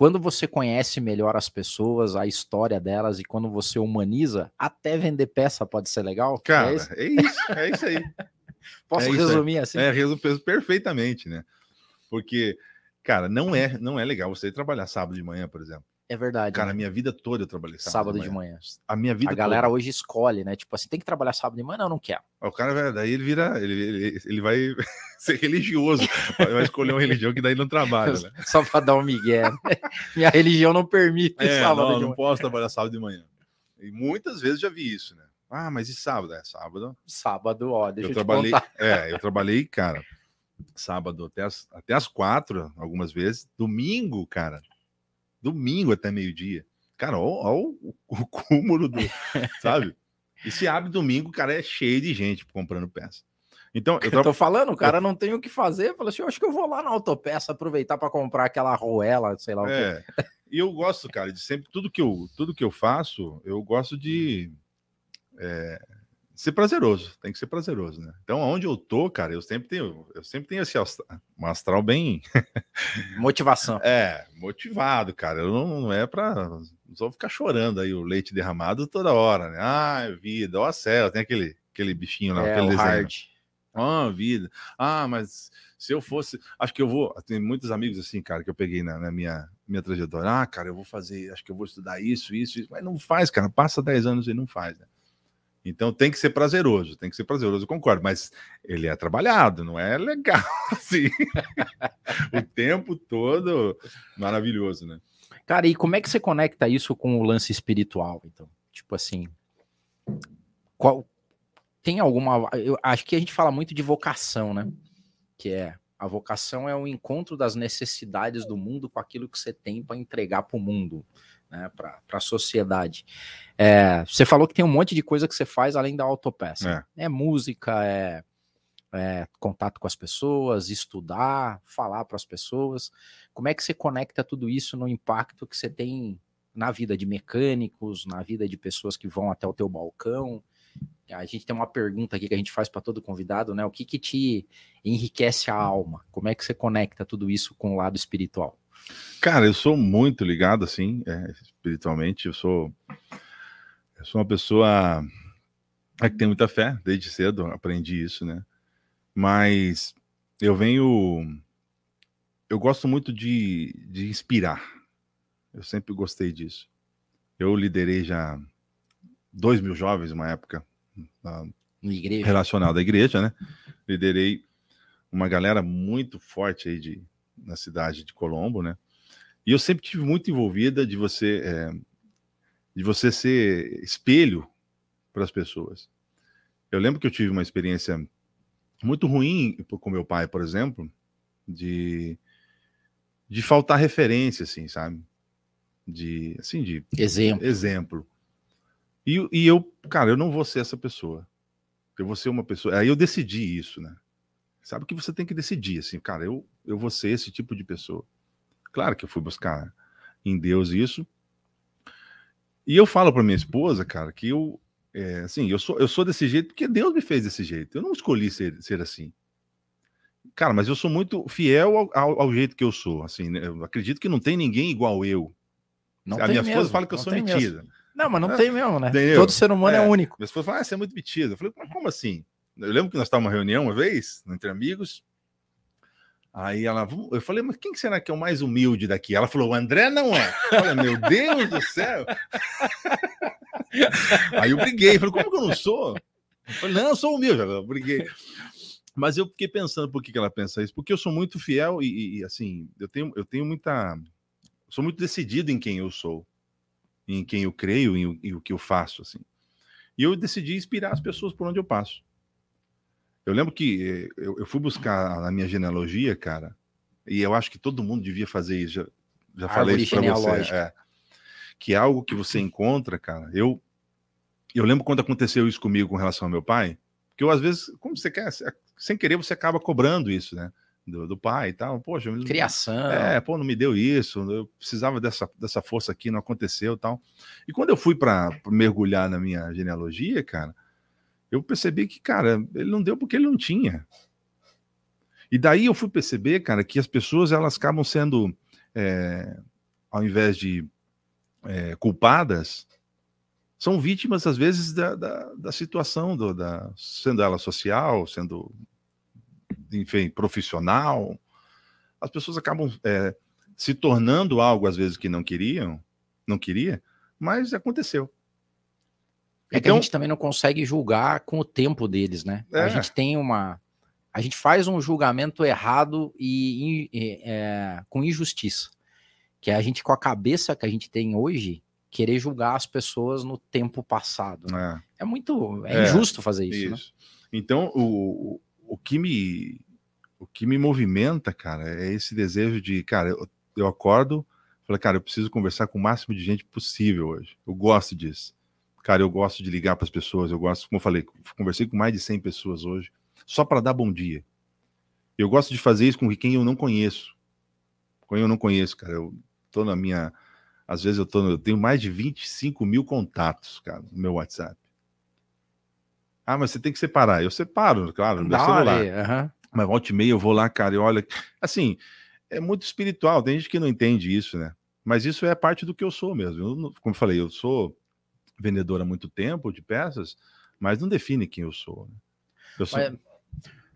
quando você conhece melhor as pessoas, a história delas e quando você humaniza, até vender peça pode ser legal? É Cara, é isso, é isso, é isso aí. Posso é resumir assim? É, resumo perfeitamente, né? Porque, cara, não é, não é legal você trabalhar sábado de manhã, por exemplo. É verdade. Cara, né? a minha vida toda eu trabalhei sábado, sábado de, manhã. de, manhã. A minha vida A galera toda. hoje escolhe, né? Tipo assim, tem que trabalhar sábado de manhã? Não, não quero. O cara, daí ele vira, ele, ele, ele vai ser religioso, vai escolher uma religião que daí não trabalha, né? Só para dar um migué. Né? Minha religião não permite é, sábado não, de manhã. não posso trabalhar sábado de manhã. E muitas vezes já vi isso, né? Ah, mas e sábado? É sábado. Sábado, ó, deixa eu, eu trabalhei, É, eu trabalhei, cara, sábado até as, até as quatro, algumas vezes. Domingo, cara, domingo até meio-dia. Cara, olha o, o cúmulo do. sabe? E se abre domingo, cara, é cheio de gente comprando peça. Então, eu, tra... tô falando, o cara eu... não tem o que fazer. Fala assim, eu acho que eu vou lá na autopeça aproveitar para comprar aquela roela, sei lá o é. que. E eu gosto, cara, de sempre tudo que eu tudo que eu faço, eu gosto de é, ser prazeroso. Tem que ser prazeroso, né? Então, onde eu tô, cara, eu sempre tenho, eu sempre tenho esse um astral bem motivação. É, motivado, cara. Eu não, não é para só ficar chorando aí o leite derramado toda hora, né? Ah, vida, ó céu, tem aquele, aquele bichinho lá, é, aquele desenho. Hard. Ah, vida. Ah, mas se eu fosse. Acho que eu vou. Tem muitos amigos assim, cara, que eu peguei na, na, minha, minha trajetória. Ah, cara, eu vou fazer. Acho que eu vou estudar isso, isso, isso. Mas não faz, cara. Passa 10 anos e não faz, né? Então tem que ser prazeroso, tem que ser prazeroso, concordo, mas ele é trabalhado, não é legal assim. o tempo todo maravilhoso, né? Cara, e como é que você conecta isso com o lance espiritual, então? Tipo assim, qual tem alguma, eu acho que a gente fala muito de vocação, né? Que é a vocação é o encontro das necessidades do mundo com aquilo que você tem para entregar para o mundo, né? Para a sociedade. É, você falou que tem um monte de coisa que você faz além da autopeça. É, é música, é, é, contato com as pessoas, estudar, falar para as pessoas. Como é que você conecta tudo isso no impacto que você tem na vida de mecânicos, na vida de pessoas que vão até o teu balcão? A gente tem uma pergunta aqui que a gente faz para todo convidado, né? O que, que te enriquece a alma? Como é que você conecta tudo isso com o lado espiritual? Cara, eu sou muito ligado, assim, é, espiritualmente. Eu sou, eu sou uma pessoa é, que tem muita fé, desde cedo aprendi isso, né? Mas eu venho. Eu gosto muito de, de inspirar. Eu sempre gostei disso. Eu liderei já dois mil jovens uma época na igreja. relacionada à igreja, né? Liderei uma galera muito forte aí de, na cidade de Colombo, né? E eu sempre tive muito envolvida de você é, de você ser espelho para as pessoas. Eu lembro que eu tive uma experiência muito ruim com meu pai, por exemplo, de de faltar referência, assim, sabe? De assim de exemplo. Exemplo. E, e eu, cara, eu não vou ser essa pessoa. Eu vou ser uma pessoa. Aí eu decidi isso, né? Sabe que você tem que decidir, assim, cara, eu, eu vou ser esse tipo de pessoa. Claro que eu fui buscar em Deus isso. E eu falo para minha esposa, cara, que eu, é, assim, eu sou, eu sou desse jeito porque Deus me fez desse jeito. Eu não escolhi ser, ser assim. Cara, mas eu sou muito fiel ao, ao, ao jeito que eu sou. Assim, né? eu acredito que não tem ninguém igual eu. Não a minha mesmo, esposa fala que eu sou mentira. Mesmo. Não, mas não é, tem mesmo, né? Entendeu? Todo ser humano é, é único. Minha esposa fala, ah, você é muito metido. Eu falei, mas como assim? Eu lembro que nós estávamos numa reunião uma vez, entre amigos. Aí ela, eu falei, mas quem será que é o mais humilde daqui? Ela falou, o André não é. Olha, meu Deus do céu. Aí eu briguei, falei, como que eu não sou? Eu falei, não, eu sou humilde, eu briguei. Mas eu fiquei pensando por que, que ela pensa isso, porque eu sou muito fiel e, e assim, eu tenho, eu tenho muita. sou muito decidido em quem eu sou, em quem eu creio, em o que eu faço, assim. E eu decidi inspirar as pessoas por onde eu passo. Eu lembro que eh, eu, eu fui buscar na minha genealogia, cara, e eu acho que todo mundo devia fazer isso. Já, já falei isso para você. É, que é algo que você encontra, cara. Eu, eu lembro quando aconteceu isso comigo com relação ao meu pai, que eu às vezes, como você quer, sem querer você acaba cobrando isso, né? Do, do pai e tal. Poxa, criação. É, pô, não me deu isso. Eu precisava dessa, dessa força aqui, não aconteceu tal. E quando eu fui para mergulhar na minha genealogia, cara, eu percebi que, cara, ele não deu porque ele não tinha. E daí eu fui perceber, cara, que as pessoas elas acabam sendo, é, ao invés de é, culpadas, são vítimas, às vezes, da, da, da situação, do, da, sendo ela social, sendo, enfim, profissional. As pessoas acabam é, se tornando algo, às vezes, que não queriam, não queria, mas aconteceu. É então, que a então gente também não consegue julgar com o tempo deles, né? É. A gente tem uma. A gente faz um julgamento errado e, e é, com injustiça. Que é a gente, com a cabeça que a gente tem hoje, querer julgar as pessoas no tempo passado. Né? É. é. muito. É, é, injusto fazer isso. Né? isso. Né? Então, o, o, o, que me. O que me movimenta, cara, é esse desejo de, cara, eu, eu acordo, falei, cara, eu preciso conversar com o máximo de gente possível hoje. Eu gosto disso. Cara, eu gosto de ligar para as pessoas, eu gosto, como eu falei, conversei com mais de 100 pessoas hoje, só para dar bom dia. Eu gosto de fazer isso com quem eu não conheço. Com quem eu não conheço, cara. Eu tô na minha. Às vezes eu, tô eu tenho mais de 25 mil contatos, cara, no meu WhatsApp. Ah, mas você tem que separar. Eu separo, claro, no meu celular. uhum. Mas volta e meia eu vou lá, cara, e olha. Assim, é muito espiritual. Tem gente que não entende isso, né? Mas isso é parte do que eu sou mesmo. Eu, como eu falei, eu sou vendedor há muito tempo de peças, mas não define quem eu sou. Né? Eu sou...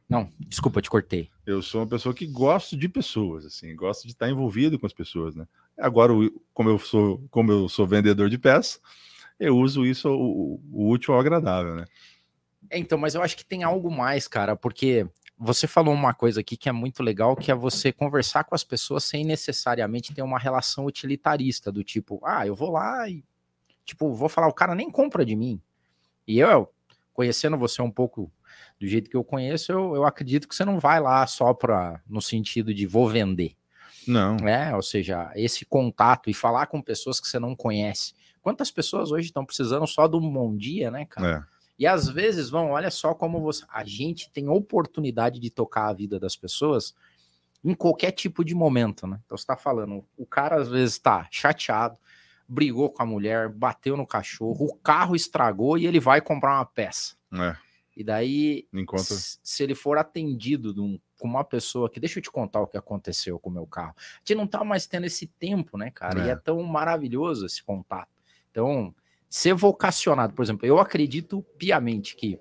Não, desculpa, te cortei. Eu sou uma pessoa que gosto de pessoas, assim, gosto de estar envolvido com as pessoas, né? Agora, como eu sou, como eu sou vendedor de peças, eu uso isso o, o útil ao agradável, né? É, então, mas eu acho que tem algo mais, cara, porque você falou uma coisa aqui que é muito legal, que é você conversar com as pessoas sem necessariamente ter uma relação utilitarista, do tipo, ah, eu vou lá e Tipo, vou falar, o cara nem compra de mim. E eu, conhecendo você um pouco do jeito que eu conheço, eu, eu acredito que você não vai lá só para no sentido de vou vender. Não. É, ou seja, esse contato e falar com pessoas que você não conhece. Quantas pessoas hoje estão precisando só de um bom dia, né, cara? É. E às vezes vão, olha só como você, a gente tem oportunidade de tocar a vida das pessoas em qualquer tipo de momento, né? Então você tá falando, o cara às vezes tá chateado, brigou com a mulher, bateu no cachorro, o carro estragou e ele vai comprar uma peça. É. E daí, Enquanto... se ele for atendido um, com uma pessoa que, deixa eu te contar o que aconteceu com o meu carro, a gente não tá mais tendo esse tempo, né, cara? É. E é tão maravilhoso esse contato. Então, ser vocacionado, por exemplo, eu acredito piamente que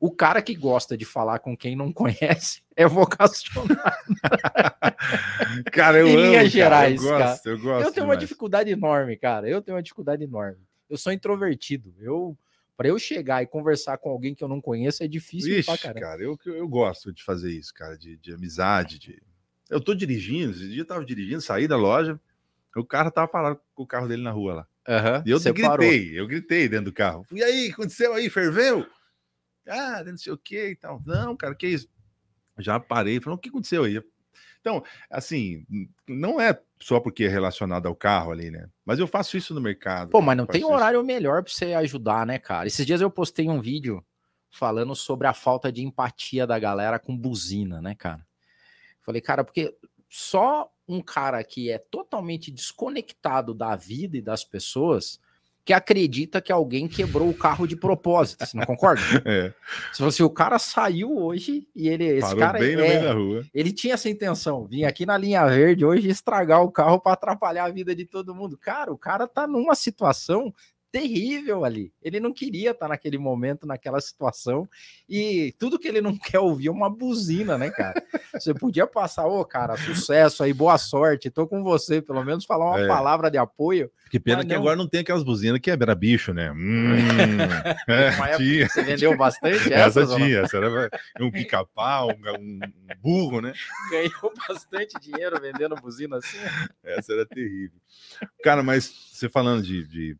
o cara que gosta de falar com quem não conhece é vocacionado. cara, eu em amo, linhas gerais, cara. Eu gosto, cara. eu gosto. Eu tenho uma dificuldade enorme, cara. Eu tenho uma dificuldade enorme. Eu sou introvertido. Eu para eu chegar e conversar com alguém que eu não conheço é difícil Ixi, pra caramba. cara, eu, eu gosto de fazer isso, cara, de, de amizade, de... Eu tô dirigindo, esse dia eu tava dirigindo, saí da loja, o cara tava parado com o carro dele na rua lá. Uhum, e eu gritei, parou. eu gritei dentro do carro. E aí, aconteceu aí, ferveu? Ah, não sei o que e tal. Não, cara, que isso? Já parei, falei, o que aconteceu aí? Então, assim, não é só porque é relacionado ao carro ali, né? Mas eu faço isso no mercado. Pô, mas não tem horário isso. melhor para você ajudar, né, cara? Esses dias eu postei um vídeo falando sobre a falta de empatia da galera com buzina, né, cara? Falei, cara, porque só um cara que é totalmente desconectado da vida e das pessoas que acredita que alguém quebrou o carro de propósito. Você não concorda? É. Se você o cara saiu hoje e ele esse Parou cara bem no é, meio da rua. ele tinha essa intenção, vir aqui na linha verde hoje estragar o carro para atrapalhar a vida de todo mundo. Cara, o cara tá numa situação terrível ali. Ele não queria estar naquele momento, naquela situação, e tudo que ele não quer ouvir é uma buzina, né, cara? Você podia passar, ô, oh, cara, sucesso aí, boa sorte, tô com você, pelo menos falar uma é. palavra de apoio. Que pena que não... agora não tem aquelas buzinas que era bicho, né? Hum, é, tinha. Você vendeu bastante essa? Essa tinha, essa era um pica-pau, um, um burro, né? Ganhou bastante dinheiro vendendo buzina assim. Essa era terrível. Cara, mas você falando de, de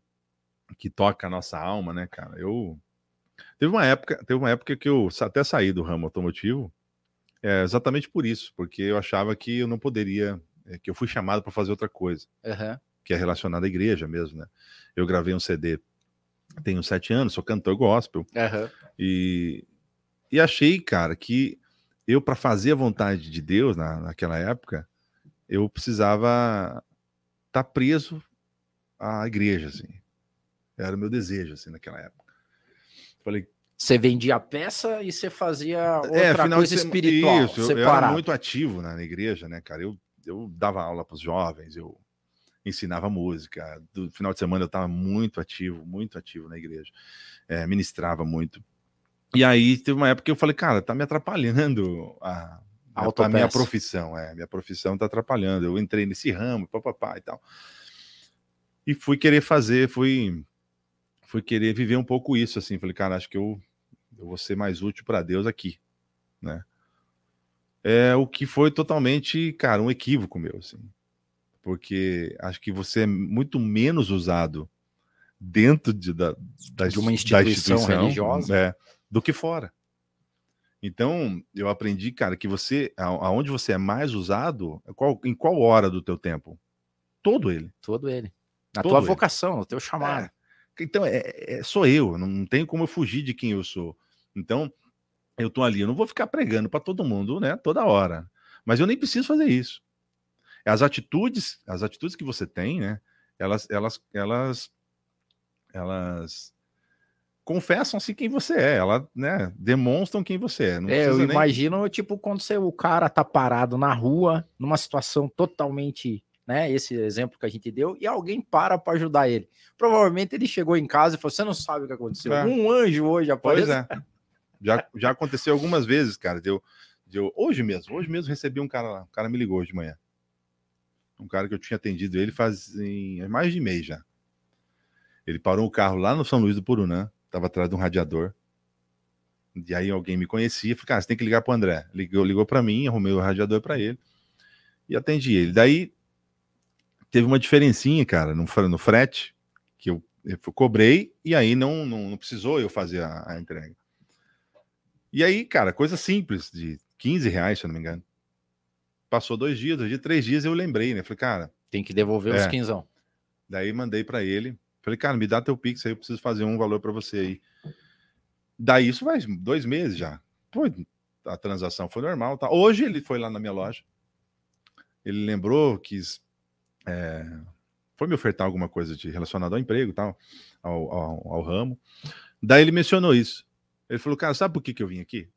que toca a nossa alma, né, cara? Eu teve uma época, teve uma época que eu até saí do ramo automotivo, é, exatamente por isso, porque eu achava que eu não poderia, é, que eu fui chamado para fazer outra coisa, uhum. que é relacionada à igreja mesmo, né? Eu gravei um CD, tenho sete anos, sou cantor gospel uhum. e e achei, cara, que eu para fazer a vontade de Deus na, naquela época, eu precisava estar tá preso à igreja, assim. Era o meu desejo, assim, naquela época. Falei. Você vendia peça e você fazia é, outra é, coisa espiritual. Isso, eu, eu, era muito ativo na, na igreja, né, cara? Eu, eu dava aula para os jovens, eu ensinava música. Do final de semana eu estava muito ativo, muito ativo na igreja. É, ministrava muito. E aí teve uma época que eu falei, cara, tá me atrapalhando a, a, a minha profissão. É, minha profissão tá atrapalhando. Eu entrei nesse ramo, papapá e tal. E fui querer fazer, fui fui querer viver um pouco isso, assim. Falei, cara, acho que eu, eu vou ser mais útil para Deus aqui, né? É o que foi totalmente, cara, um equívoco meu, assim. Porque acho que você é muito menos usado dentro de, da, da, de uma instituição, instituição religiosa é, do que fora. Então, eu aprendi, cara, que você, aonde você é mais usado, qual, em qual hora do teu tempo? Todo ele. Todo ele. Na Todo tua ele. vocação, no teu chamado. É. Então, é, é, sou eu, não, tem como eu fugir de quem eu sou. Então, eu tô ali, eu não vou ficar pregando para todo mundo, né, toda hora. Mas eu nem preciso fazer isso. As atitudes, as atitudes que você tem, né, elas, elas, elas, elas confessam-se quem você é, elas, né, demonstram quem você é. Não é, eu nem... imagino, tipo, quando você, o cara tá parado na rua, numa situação totalmente né? Esse exemplo que a gente deu, e alguém para para ajudar ele. Provavelmente ele chegou em casa e falou: Você não sabe o que aconteceu. É. Um anjo hoje apareceu. Pois é. Já, já aconteceu algumas vezes, cara. Deu, deu, hoje mesmo, hoje mesmo recebi um cara lá. O cara me ligou hoje de manhã. Um cara que eu tinha atendido ele faz em, mais de mês já. Ele parou o carro lá no São Luís do Purunã, estava atrás de um radiador. E aí alguém me conhecia, falei, cara, você tem que ligar para o André. Ligou, ligou para mim, arrumei o radiador para ele e atendi ele. Daí teve uma diferencinha, cara, no, no frete, que eu, eu cobrei e aí não, não, não precisou eu fazer a, a, entrega. E aí, cara, coisa simples, de 15 reais, se eu não me engano. Passou dois dias, dois dias, três dias, eu lembrei, né? Falei, cara. Tem que devolver é. os quinzão. Daí mandei para ele. Falei, cara, me dá teu Pix aí, eu preciso fazer um valor para você aí. Daí isso vai dois meses já. Pô, a transação foi normal. Tá? Hoje ele foi lá na minha loja. Ele lembrou, quis é, foi me ofertar alguma coisa de relacionado ao emprego tal, ao, ao, ao, ramo. Daí ele mencionou isso. Ele falou, cara, sabe por que, que eu vim aqui?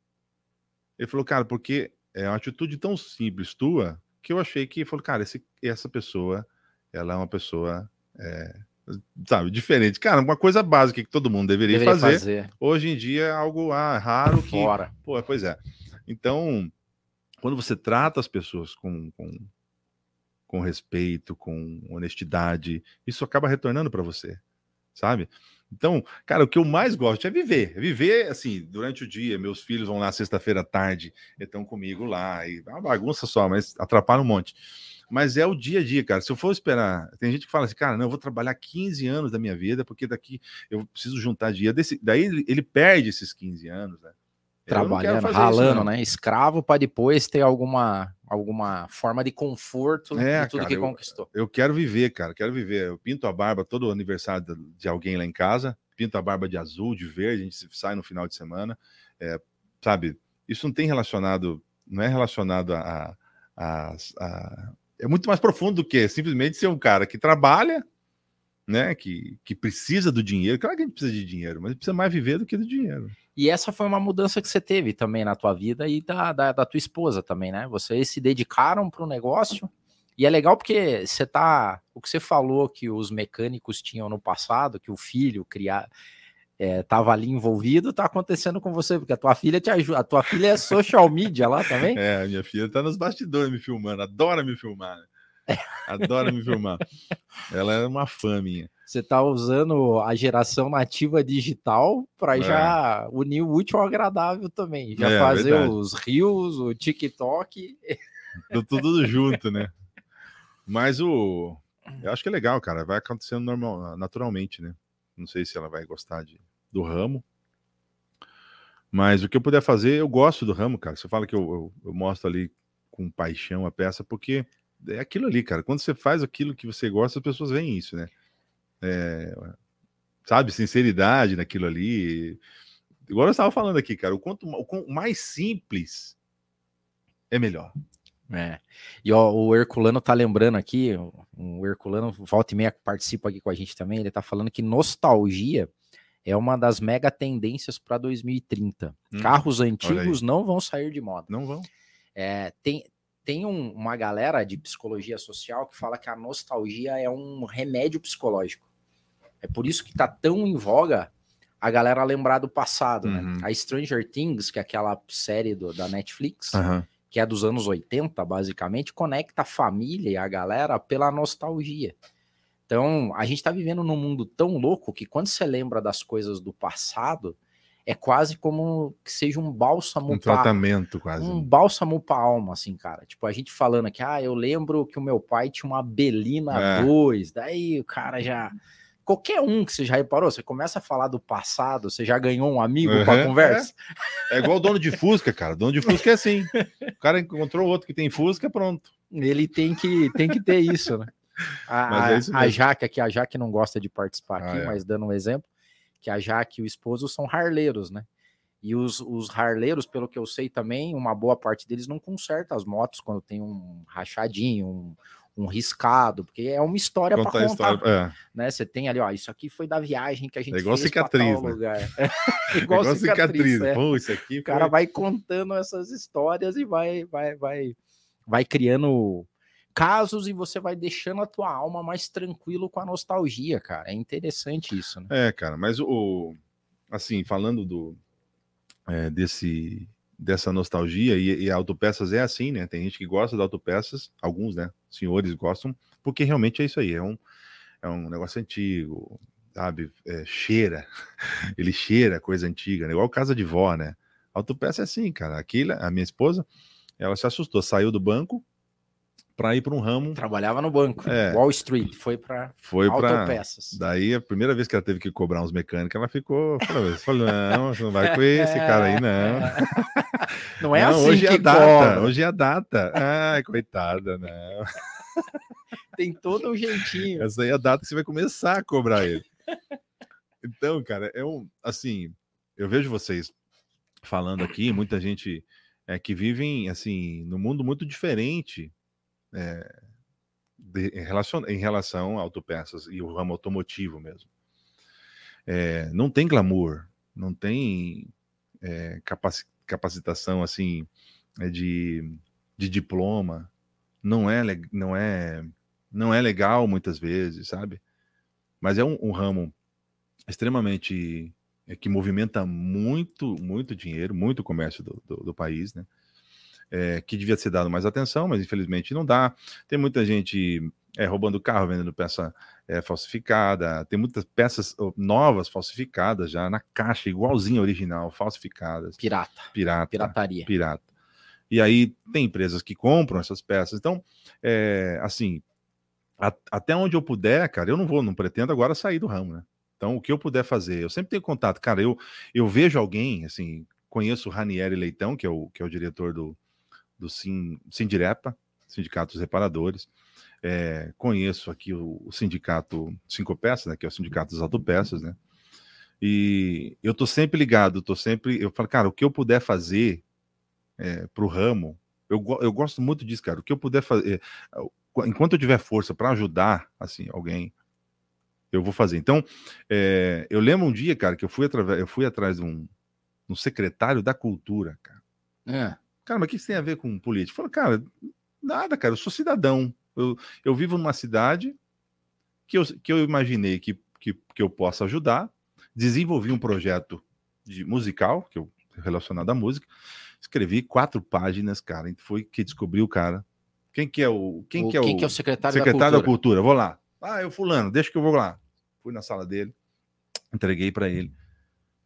Ele falou, cara, porque é uma atitude tão simples tua que eu achei que, falou, cara, esse, essa pessoa, ela é uma pessoa, é, sabe, diferente. Cara, uma coisa básica que todo mundo deveria, deveria fazer, fazer, Hoje em dia é algo ah, raro que. Fora. Pô, pois é. Então, quando você trata as pessoas com, com com respeito, com honestidade, isso acaba retornando para você, sabe? Então, cara, o que eu mais gosto é viver. É viver, assim, durante o dia. Meus filhos vão lá sexta-feira à tarde, estão comigo lá. E é uma bagunça só, mas atrapalha um monte. Mas é o dia a dia, cara. Se eu for esperar, tem gente que fala assim, cara, não, eu vou trabalhar 15 anos da minha vida, porque daqui eu preciso juntar dinheiro. Desse, daí ele, ele perde esses 15 anos, né? Trabalhando, ralando, isso, né? Escravo para depois ter alguma, alguma forma de conforto é, de tudo cara, que conquistou. Eu, eu quero viver, cara, quero viver. Eu pinto a barba todo aniversário de alguém lá em casa, pinto a barba de azul, de verde, a gente sai no final de semana. É, sabe, isso não tem relacionado, não é relacionado a, a, a, É muito mais profundo do que simplesmente ser um cara que trabalha, né? Que, que precisa do dinheiro. Claro que a gente precisa de dinheiro, mas precisa mais viver do que do dinheiro. E essa foi uma mudança que você teve também na tua vida e da, da, da tua esposa também, né? Vocês se dedicaram para o negócio E é legal porque você tá. O que você falou que os mecânicos tinham no passado, que o filho criar. É, tava ali envolvido, tá acontecendo com você, porque a tua filha te ajuda. A tua filha é social media lá também? É, a minha filha tá nos bastidores me filmando, adora me filmar. Né? Adora me filmar. Ela é uma fã minha. Você tá usando a geração nativa digital para é. já unir o útil ao agradável também. Já é, fazer verdade. os rios, o TikTok. Tudo junto, né? Mas o. Eu acho que é legal, cara. Vai acontecendo normal, naturalmente, né? Não sei se ela vai gostar de, do ramo. Mas o que eu puder fazer, eu gosto do ramo, cara. Você fala que eu, eu, eu mostro ali com paixão a peça, porque é aquilo ali, cara. Quando você faz aquilo que você gosta, as pessoas veem isso, né? É, sabe, sinceridade naquilo ali. Igual eu estava falando aqui, cara, o quanto o mais simples é melhor. É. E ó, o Herculano tá lembrando aqui, o Herculano volta e meia participa aqui com a gente também, ele tá falando que nostalgia é uma das mega tendências para 2030. Hum, Carros antigos não vão sair de moda. Não vão. É, tem, tem um, uma galera de psicologia social que fala que a nostalgia é um remédio psicológico. É por isso que tá tão em voga a galera lembrar do passado, né? uhum. né? A Stranger Things, que é aquela série do, da Netflix, uhum. que é dos anos 80, basicamente, conecta a família e a galera pela nostalgia. Então, a gente tá vivendo num mundo tão louco que quando você lembra das coisas do passado, é quase como que seja um bálsamo um pra, tratamento quase um bálsamo para alma assim cara tipo a gente falando aqui ah eu lembro que o meu pai tinha uma Belina é. 2 daí o cara já qualquer um que você já reparou você começa a falar do passado você já ganhou um amigo uhum, para conversa é. é. igual o dono de Fusca cara o dono de Fusca é assim o cara encontrou outro que tem Fusca pronto ele tem que tem que ter isso né a, é a Jaque aqui a Jaque não gosta de participar aqui ah, é. mas dando um exemplo que a Jaque e o esposo são harleiros, né? E os, os harleiros, pelo que eu sei também, uma boa parte deles não conserta as motos quando tem um rachadinho, um, um riscado, porque é uma história para contar. História, é. né? Você tem ali, ó, isso aqui foi da viagem que a gente é igual fez cicatriz, né? lugar. É, igual, igual cicatriz. cicatriz. É. Pô, isso aqui foi... O cara vai contando essas histórias e vai, vai, vai, vai criando casos e você vai deixando a tua alma mais tranquilo com a nostalgia, cara. É interessante isso, né? É, cara, mas o assim, falando do é, desse dessa nostalgia e, e autopeças é assim, né? Tem gente que gosta de autopeças, alguns, né? Senhores gostam, porque realmente é isso aí, é um é um negócio antigo, sabe? É, cheira, ele cheira coisa antiga, né? igual casa de vó, né? Autopeça é assim, cara. Aqui, a minha esposa, ela se assustou, saiu do banco, para ir para um ramo. Trabalhava no banco, é, Wall Street, foi para foi autopeças. Pra... Daí a primeira vez que ela teve que cobrar uns mecânicos, ela ficou, falou, não, você não vai com esse cara aí não. Não é não, assim hoje é a data, hoje é a data. Ai, coitada, não. Tem todo um jeitinho. Essa aí é a data que você vai começar a cobrar ele. Então, cara, é um assim, eu vejo vocês falando aqui, muita gente é, que vivem assim no mundo muito diferente é, de, em, relação, em relação a autopeças e o ramo automotivo mesmo. É, não tem glamour, não tem é, capaci capacitação assim de, de diploma, não é, não é não é legal muitas vezes, sabe? Mas é um, um ramo extremamente é, que movimenta muito, muito dinheiro, muito comércio do, do, do país, né? É, que devia ser dado mais atenção, mas infelizmente não dá. Tem muita gente é, roubando carro, vendendo peça é, falsificada, tem muitas peças novas falsificadas já na caixa, igualzinha original, falsificadas. Pirata. Pirata. Pirataria. Pirata. E aí tem empresas que compram essas peças. Então, assim, a, até onde eu puder, cara, eu não vou, não pretendo agora sair do ramo, né? Então, o que eu puder fazer, eu sempre tenho contato. Cara, eu, eu vejo alguém, assim, conheço o Ranieri Leitão, que é o, que é o diretor do, do Sim, Sindirepa, Sindicato dos Reparadores. É, conheço aqui o, o, sindicato Cinco Peças, né, que é o Sindicato das Autopeças, né? E eu tô sempre ligado, tô sempre. Eu falo, cara, o que eu puder fazer é, o ramo, eu, eu gosto muito disso, cara. O que eu puder fazer, enquanto eu tiver força para ajudar, assim, alguém, eu vou fazer. Então, é, eu lembro um dia, cara, que eu fui, eu fui atrás de um, um secretário da cultura, cara. É. Cara, mas o que isso tem a ver com política? Fala, cara, nada, cara, eu sou cidadão. Eu, eu vivo numa cidade que eu, que eu imaginei que, que, que eu possa ajudar, desenvolvi um projeto de musical, que eu relacionado à música, escrevi quatro páginas, cara, foi que descobriu o cara. Quem que é o quem o, que é quem o, que é o secretário, secretário da, cultura? da cultura? Vou lá. Ah, eu fulano, deixa que eu vou lá. Fui na sala dele, entreguei para ele.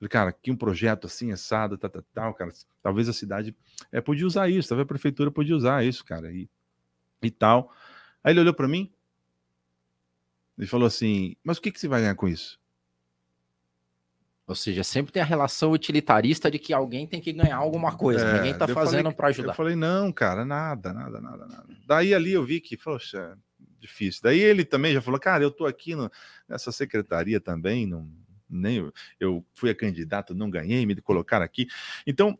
Falei, cara, aqui um projeto assim, assado, tal, tal, tal, cara. Talvez a cidade é, podia usar isso, talvez a prefeitura podia usar isso, cara, e, e tal. Aí ele olhou para mim e falou assim: Mas o que, que você vai ganhar com isso? Ou seja, sempre tem a relação utilitarista de que alguém tem que ganhar alguma coisa. É, Ninguém está fazendo para ajudar. Eu falei, não, cara, nada, nada, nada, nada. Daí ali eu vi que, poxa, difícil. Daí ele também já falou, cara, eu tô aqui no, nessa secretaria também, não, nem eu, eu fui a candidato, não ganhei, me colocaram aqui. Então,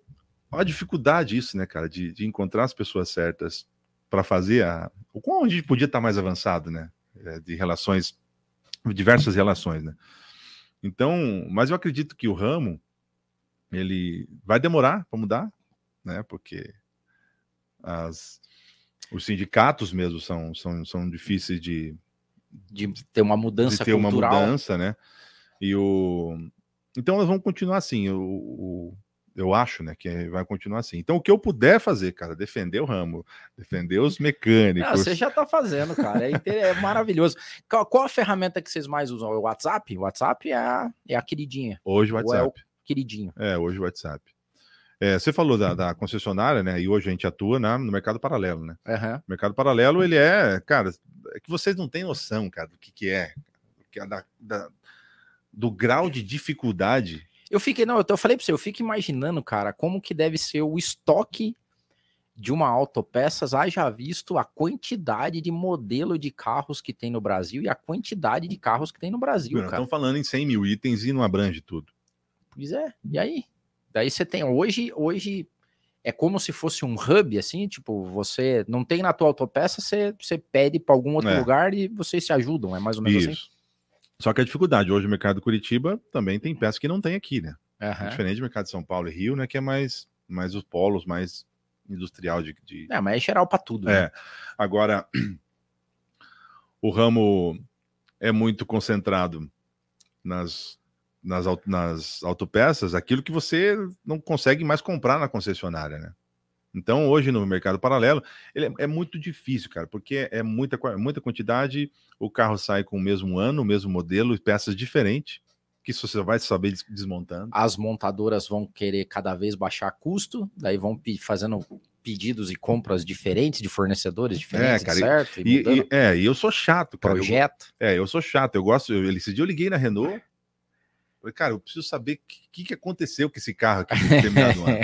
a dificuldade isso, né, cara, de, de encontrar as pessoas certas para fazer a. O quão a gente podia estar tá mais avançado, né? É, de relações, diversas relações, né? Então, mas eu acredito que o ramo ele vai demorar para mudar, né? Porque as, os sindicatos mesmo são, são, são difíceis de, de ter uma mudança de ter cultural. uma mudança, né? E o então nós vamos continuar assim. O, o, eu acho, né, que vai continuar assim. Então, o que eu puder fazer, cara, defender o ramo, defender os mecânicos. Não, você já tá fazendo, cara. É, é maravilhoso. Qual, qual, a ferramenta que vocês mais usam? O WhatsApp? O WhatsApp é a, é a queridinha. Hoje o WhatsApp. É o queridinho. É, hoje o WhatsApp. É, você falou da, da, concessionária, né? E hoje a gente atua né, no mercado paralelo, né? Uhum. O mercado paralelo, ele é, cara, é que vocês não têm noção, cara, do que, que é, que é da, da, do grau de dificuldade eu fiquei, não, eu falei para você, eu fico imaginando, cara, como que deve ser o estoque de uma autopeças, haja visto a quantidade de modelo de carros que tem no Brasil e a quantidade de carros que tem no Brasil, cara. Estão falando em 100 mil itens e não abrange tudo. Pois é, e aí? Daí você tem, hoje, hoje é como se fosse um hub, assim, tipo, você não tem na tua autopeça, você, você pede para algum outro é. lugar e vocês se ajudam, é mais ou menos assim? Isso. assim? Só que a dificuldade, hoje o mercado de Curitiba também tem peças que não tem aqui, né? Uhum. Diferente do mercado de São Paulo e Rio, né? Que é mais, mais os polos, mais industrial de. de... É, mas é geral para tudo. É. Né? Agora, o ramo é muito concentrado nas, nas, nas autopeças, aquilo que você não consegue mais comprar na concessionária, né? Então, hoje no mercado paralelo, ele é, é, muito difícil, cara, porque é muita, muita quantidade, o carro sai com o mesmo ano, o mesmo modelo, peças diferentes, que você vai saber desmontando. As montadoras vão querer cada vez baixar custo, daí vão fazendo pedidos e compras diferentes de fornecedores diferentes, é, cara, certo? E, e, é, e eu sou chato, cara. Projeto. Eu, é, eu sou chato, eu gosto, eu, esse dia eu liguei na Renault, Falei, cara, eu preciso saber o que, que aconteceu com esse carro aqui no determinado ano.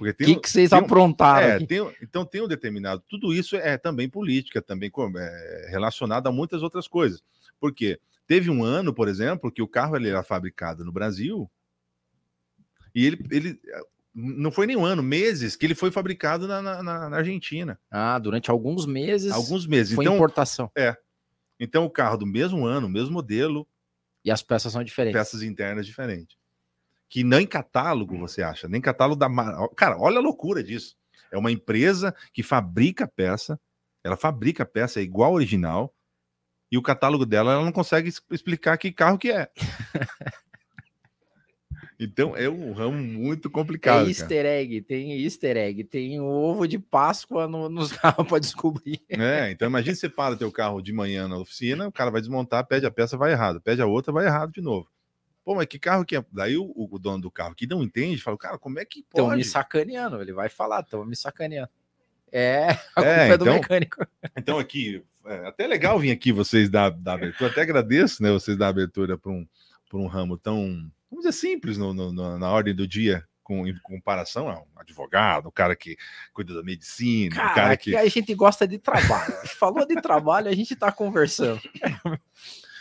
O que, que vocês aprontaram? É, tem, então tem um determinado. Tudo isso é também política, também é relacionado a muitas outras coisas. Porque teve um ano, por exemplo, que o carro ele era fabricado no Brasil e ele, ele não foi nem um ano, meses que ele foi fabricado na, na, na Argentina. Ah, durante alguns meses. Alguns meses. Foi então, importação. É. Então o carro do mesmo ano, mesmo modelo, e as peças são diferentes. Peças internas diferentes. Que nem catálogo você acha, nem catálogo da. Cara, olha a loucura disso. É uma empresa que fabrica peça, ela fabrica a peça, é igual ao original, e o catálogo dela ela não consegue explicar que carro que é. Então é um ramo muito complicado. Tem easter cara. egg, tem easter egg, tem ovo de Páscoa no, nos carros para descobrir. É, então imagina você para teu carro de manhã na oficina, o cara vai desmontar, pede a peça, vai errado, pede a outra, vai errado de novo. Pô, mas que carro que é? Daí o, o dono do carro que não entende, fala, cara, como é que pode? Estão me sacaneando, ele vai falar, estão me sacaneando. É, a é, culpa é, então, do mecânico. Então aqui, é até legal vir aqui vocês dar, dar abertura, até agradeço, né, vocês dar abertura para um, um ramo tão vamos dizer, simples no, no, na ordem do dia, com, em comparação a um advogado, o cara que cuida da medicina, cara, o cara que... a gente gosta de trabalho. Falou de trabalho, a gente está conversando.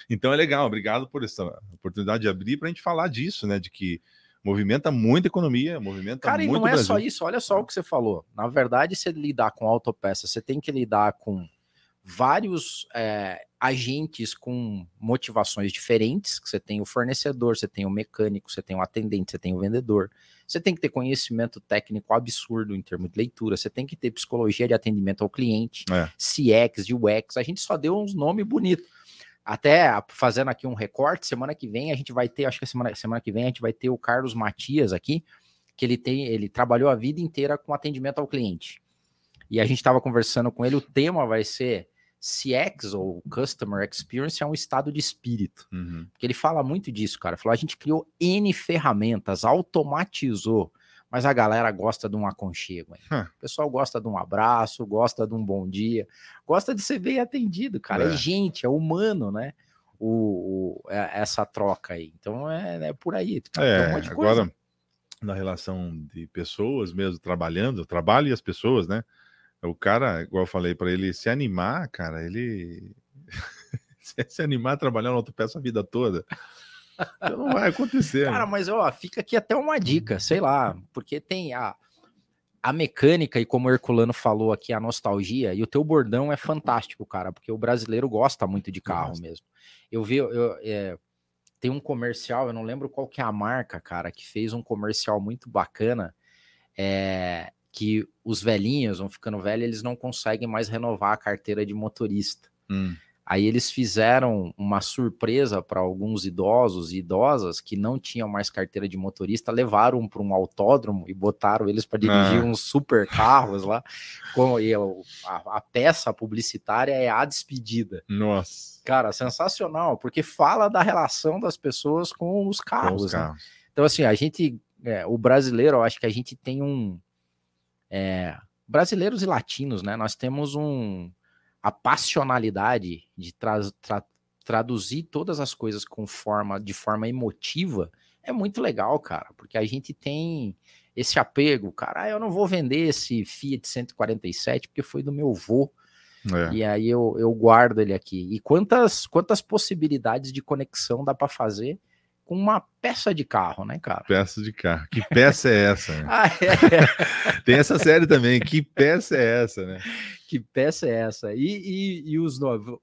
Então é legal, obrigado por essa oportunidade de abrir para a gente falar disso, né? De que movimenta muita economia, movimenta Cara, muito. Cara, e não é Brasil. só isso, olha só o que você falou. Na verdade, você lidar com autopeça, você tem que lidar com vários é, agentes com motivações diferentes. Você tem o fornecedor, você tem o mecânico, você tem o atendente, você tem o vendedor. Você tem que ter conhecimento técnico absurdo em termos de leitura, você tem que ter psicologia de atendimento ao cliente, é. CX, UX. A gente só deu uns nomes bonitos. Até fazendo aqui um recorte, semana que vem a gente vai ter, acho que semana, semana que vem a gente vai ter o Carlos Matias aqui, que ele tem, ele trabalhou a vida inteira com atendimento ao cliente. E a gente estava conversando com ele, o tema vai ser CX ou Customer Experience é um estado de espírito. Uhum. Porque ele fala muito disso, cara. Falou: a gente criou N ferramentas, automatizou, mas a galera gosta de um aconchego. Huh. O pessoal gosta de um abraço, gosta de um bom dia, gosta de ser bem atendido, cara. É, é gente, é humano, né? O, o é, essa troca aí. Então é, é por aí. Cara, é, um agora, na relação de pessoas mesmo trabalhando, trabalho e as pessoas, né? O cara, igual eu falei para ele, se animar, cara, ele. se animar a trabalhar no autopeça a vida toda. Então não vai acontecer. Cara, mas ó, fica aqui até uma dica, sei lá, porque tem a, a mecânica e como o Herculano falou aqui, a nostalgia, e o teu bordão é fantástico, cara, porque o brasileiro gosta muito de carro Nossa. mesmo. Eu vi, eu, é, tem um comercial, eu não lembro qual que é a marca, cara, que fez um comercial muito bacana, é, que os velhinhos vão ficando velhos, eles não conseguem mais renovar a carteira de motorista. Hum. Aí eles fizeram uma surpresa para alguns idosos e idosas que não tinham mais carteira de motorista, levaram para um autódromo e botaram eles para dirigir ah. uns super carros lá. Com, e a, a, peça publicitária é a despedida. Nossa. Cara, sensacional, porque fala da relação das pessoas com os carros. Com os carros. Né? Então, assim, a gente, é, o brasileiro, eu acho que a gente tem um, é, brasileiros e latinos, né? Nós temos um a passionalidade de tra tra traduzir todas as coisas com forma de forma emotiva é muito legal, cara, porque a gente tem esse apego, cara, ah, eu não vou vender esse Fiat 147 porque foi do meu avô. É. E aí eu, eu guardo ele aqui. E quantas quantas possibilidades de conexão dá para fazer com uma peça de carro, né, cara? Peça de carro. Que peça é essa? Né? ah, é. Tem essa série também. Que peça é essa, né? Que peça é essa? E, e, e os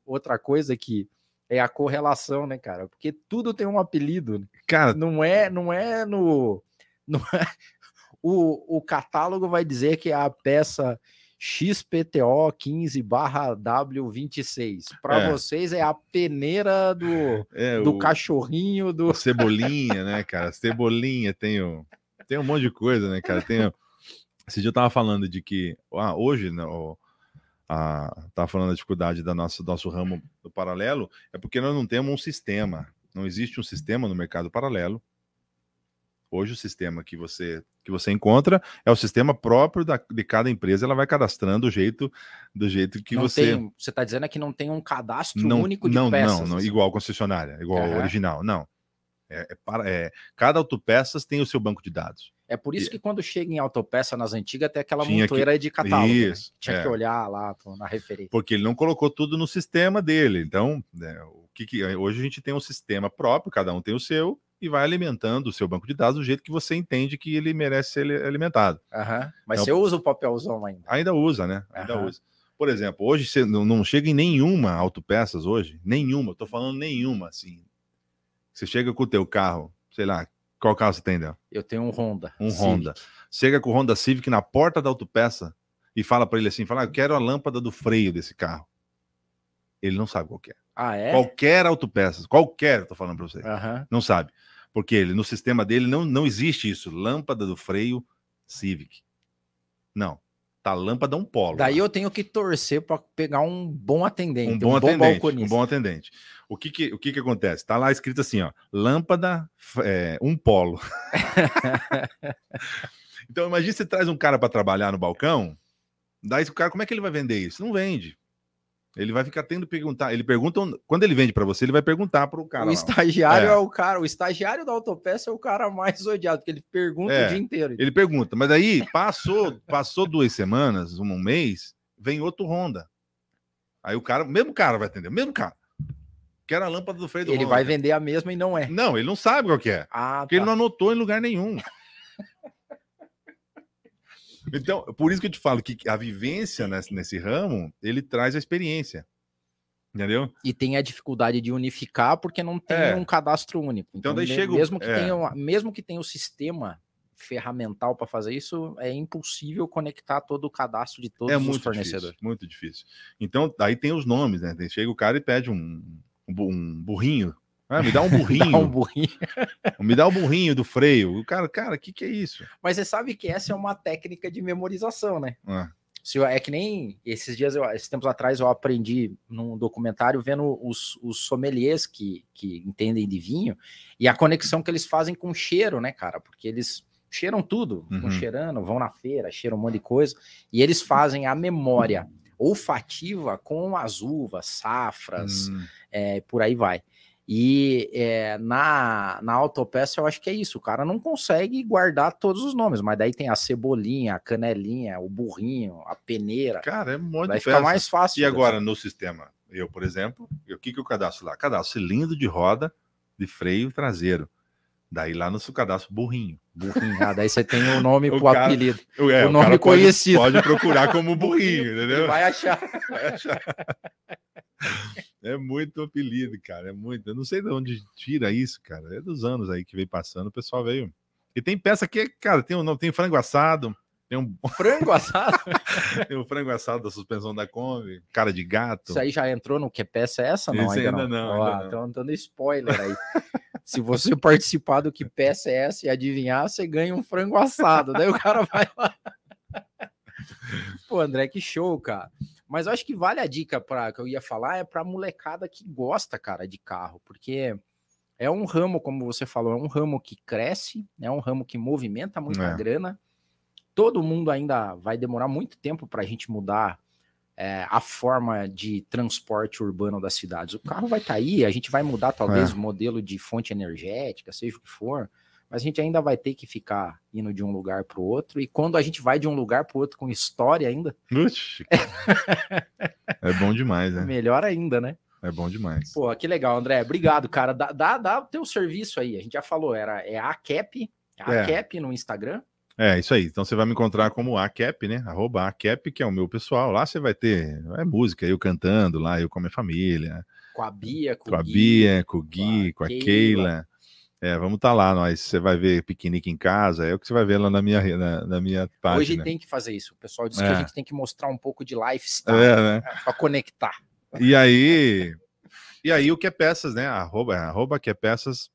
outra coisa que é a correlação, né, cara? Porque tudo tem um apelido. Né? Cara, não é, não é no, não é, o, o catálogo vai dizer que é a peça XPTO 15 W26. Para é. vocês é a peneira do, é, do o, cachorrinho do. Cebolinha, né, cara? Cebolinha, tem, o, tem um monte de coisa, né, cara? Tem, esse dia eu tava falando de que ah, hoje, né, o, a, tava falando da dificuldade da nossa, do nosso ramo do paralelo, é porque nós não temos um sistema. Não existe um sistema no mercado paralelo Hoje o sistema que você que você encontra é o sistema próprio da, de cada empresa, ela vai cadastrando do jeito do jeito que não você tem, você está dizendo é que não tem um cadastro não, único de não, peças. Não, não, assim. igual concessionária, igual uhum. original, não. É, é, para, é, cada autopeças tem o seu banco de dados. É por isso que quando chega em autopeça nas antigas tem aquela montoeira que... de catálogo. Né? Isso, né? Tinha é. que olhar lá na referência. Porque ele não colocou tudo no sistema dele. Então, né, o que, que hoje a gente tem um sistema próprio, cada um tem o seu, e vai alimentando o seu banco de dados do jeito que você entende que ele merece ser alimentado. Uhum. Mas então, você usa o papelzão ainda? Ainda usa, né? Ainda uhum. usa. Por exemplo, hoje você não chega em nenhuma autopeças hoje, nenhuma, estou falando nenhuma, assim. Você chega com o teu carro, sei lá, qual carro você tem, Del? Eu tenho um Honda. Um Civic. Honda. Chega com o Honda Civic na porta da autopeça e fala para ele assim, fala, ah, eu quero a lâmpada do freio desse carro. Ele não sabe qual é. Ah, é? Qualquer autopeças, qualquer, tô falando para você. Uhum. Não sabe porque ele, no sistema dele não, não existe isso. Lâmpada do freio Civic. Não. Tá lâmpada um polo. Daí eu tenho que torcer para pegar um bom atendente, um bom, um atendente, bom um bom atendente. O que que, o que que acontece? Tá lá escrito assim, ó, lâmpada é, um polo. então imagine você traz um cara para trabalhar no balcão, daí o cara, como é que ele vai vender isso? Não vende. Ele vai ficar tendo que perguntar. Ele pergunta quando ele vende para você, ele vai perguntar para o cara. O estagiário é. é. o cara. O estagiário da autopeça é o cara mais odiado, porque ele pergunta é, o dia inteiro. Ele pergunta, mas aí passou, passou duas semanas, um mês, vem outro Honda. Aí o cara, mesmo cara vai atender, mesmo cara. Quer a lâmpada do freio do Ele Honda. vai vender a mesma e não é. Não, ele não sabe qual que é. Ah, porque tá. ele não anotou em lugar nenhum. Então, por isso que eu te falo que a vivência nesse, nesse ramo, ele traz a experiência. Entendeu? E tem a dificuldade de unificar porque não tem É. um cadastro único. Então, daí me- chega mesmo que é. tenha mesmo que tenha o sistema ferramental para fazer isso, é impossível conectar todo o cadastro de todos é os muito fornecedores. difícil, muito difícil. Então, aí tem os nomes, né? Chega o cara e pede um, um burrinho. Ah, me dá um burrinho, Dá um burrinho. me dá um burrinho do freio. O cara, cara, o que, que é isso? Mas você sabe que essa é uma técnica de memorização, né? Ah, Se eu- é que nem esses dias, eu, esses tempos atrás, eu aprendi num documentário vendo os, os sommeliers que, que entendem de vinho e a conexão que eles fazem com cheiro, né, cara? Porque eles cheiram tudo, Uhum. cheirando, vão na feira, cheiram um monte de coisa, e eles fazem a memória olfativa com as uvas, safras, hum, é, por aí vai. E é, na, na autopeça eu acho que é isso, o cara não consegue guardar todos os nomes, mas daí tem a cebolinha, a canelinha, o burrinho, a peneira, cara, é um monte vai de ficar peça. mais fácil. E agora, no sistema, eu, por exemplo, o que, que eu cadastro lá? Cadastro cilindro de roda de freio traseiro. Daí lá no seu cadastro burrinho. Burrinho, ah, daí você tem o nome O pro cara- apelido, é, O nome pode- conhecido. Pode, procurar como burrinho, entendeu? vai achar. É muito apelido, cara. É muito. Eu não sei de onde tira isso, cara. É dos anos aí que veio passando, o pessoal veio. E tem peça que, cara, tem um nome, tem frango assado, tem um, Frango assado. tem um frango assado da suspensão da Kombi, cara de gato. Isso aí já entrou no que peça é essa? Não, Esse ainda, ainda não. não, ainda não. Então dando spoiler aí. Se você participar do que peça é essa e adivinhar, você ganha um frango assado. Daí o cara vai lá. Pô, André, que show, cara. Mas eu acho que vale a dica para que eu ia falar é para molecada que gosta, cara, de carro, porque é um ramo, como você falou, é um ramo que cresce, é um ramo que movimenta muita É. grana. Todo mundo ainda vai demorar muito tempo para a gente mudar é, a forma de transporte urbano das cidades. O carro vai estar aí, a gente vai mudar talvez É. o modelo de fonte energética, seja o que for, mas a gente ainda vai ter que ficar indo de um lugar para o outro. E quando a gente vai de um lugar para o outro com história ainda, Uxi, é bom demais, né? melhor ainda, né? É bom demais. Pô, que legal, André. Obrigado, cara. Dá, dá, dá o teu serviço aí. A gente já falou, era é a Cap, a É. Cap no Instagram. É, isso aí. Então você vai me encontrar como ACAP, né? Arroba ACAP, que é o meu pessoal. Lá você vai ter é música, eu cantando lá, eu com a minha família, Com a Bia, com, com a Gui. Bia, com o Gui, com com a a Keila. Keila. É, vamos estar lá, nós. Você vai ver piquenique em casa, é o que você vai ver lá na minha, na, na minha página. Hoje tem que fazer isso. O pessoal que É. a gente tem que mostrar um pouco de lifestyle É, né? para conectar. E aí, e aí o que é peças, né? Arroba, arroba que é peças.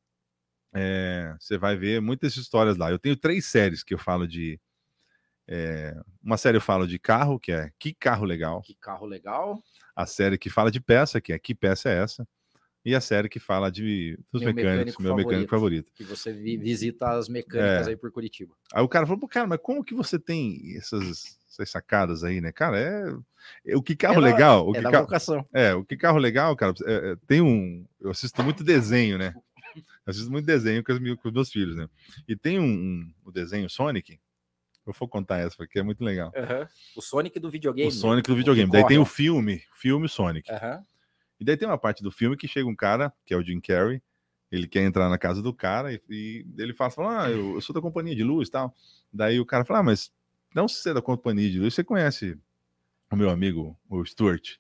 é, você vai ver muitas histórias lá. Eu tenho três séries que eu falo de. é, uma série eu falo de carro, que é Que Carro Legal. Que carro legal. A série que fala de peça, que é Que Peça é Essa? E a série que fala de dos Meu mecânicos, mecânico meu mecânico favorito. Que você vi- visita as mecânicas É. aí por Curitiba. Aí o cara falou, "Pô, cara, mas como que você tem essas, essas sacadas aí, né? Cara, é. é- O que carro É da- legal. O é que da ca- vocação. É, o que carro legal, cara, é- é, tem um. Eu assisto muito desenho, né? Eu assisto muito desenho com, minhas- com os meus filhos, né? E tem um, um- o desenho Sonic. Eu vou contar essa, porque é muito legal. Aham. O Sonic do videogame. o Sonic do que videogame. Daí corre tem o filme, filme Sonic. Aham. E daí tem uma parte do filme que chega um cara, que é o Jim Carrey, ele quer entrar na casa do cara e, e ele fala, fala ah, eu, eu sou da companhia de luz e tal. Daí o cara fala, ah, mas não se você é da companhia de luz, você conhece o meu amigo, o Stuart?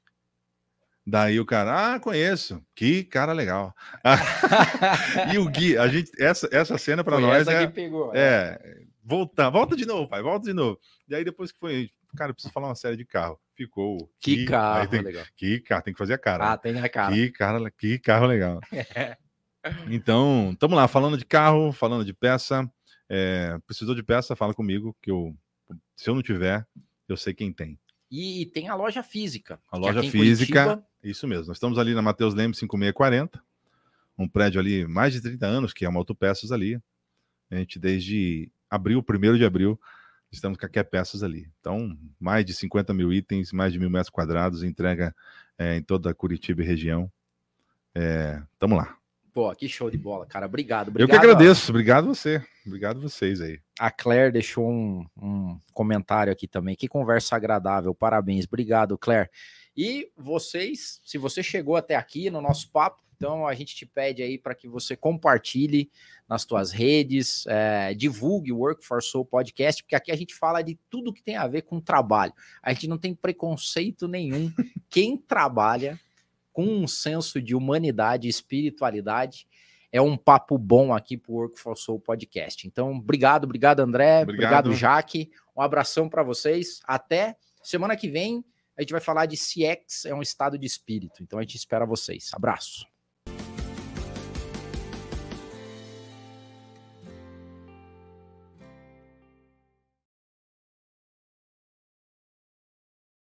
Daí o cara, ah, conheço, que cara legal. e o Gui, a gente, essa, essa cena para nós essa é, pegou. né? é, voltar, volta de novo, pai, volta de novo. E aí depois que foi, cara, eu preciso falar uma série de carro. Ficou. Que aí carro tem- legal. que carro, tem que fazer a cara. né? Ah, tem a cara. Que, cara, que carro legal. Então, estamos lá, falando de carro, falando de peça. É, precisou de peça, fala comigo, que eu, se eu não tiver, eu sei quem tem. E, e tem a loja física. A que loja física, Curitiba, isso mesmo. Nós estamos ali na Mateus Lemos 5640, um prédio ali, mais de 30 anos, que é uma autopeças ali. A gente, desde abril, primeiro de abril, estamos com a Peças ali. Então, mais de 50 mil itens, mais de mil metros quadrados, entrega é, em toda Curitiba e região. É, tamo lá. Pô, que show de bola, cara. Obrigado. Eu obrigado que agradeço. Obrigado você. Obrigado vocês aí. A Claire deixou um, um comentário aqui também. Que conversa agradável. Parabéns. Obrigado, Claire. E vocês, se você chegou até aqui no nosso papo, então a gente te pede aí para que você compartilhe nas tuas redes, é, divulgue o Work for Soul Podcast, porque aqui a gente fala de tudo que tem a ver com trabalho. A gente não tem preconceito nenhum. Quem trabalha com um senso de humanidade e espiritualidade. É um papo bom aqui para o Work for Soul Podcast. Então, obrigado, obrigado, André. Obrigado, obrigado Jaque. Um abração para vocês. Até semana que vem. A gente vai falar de CX, é um estado de espírito. Então, a gente espera vocês. Abraço.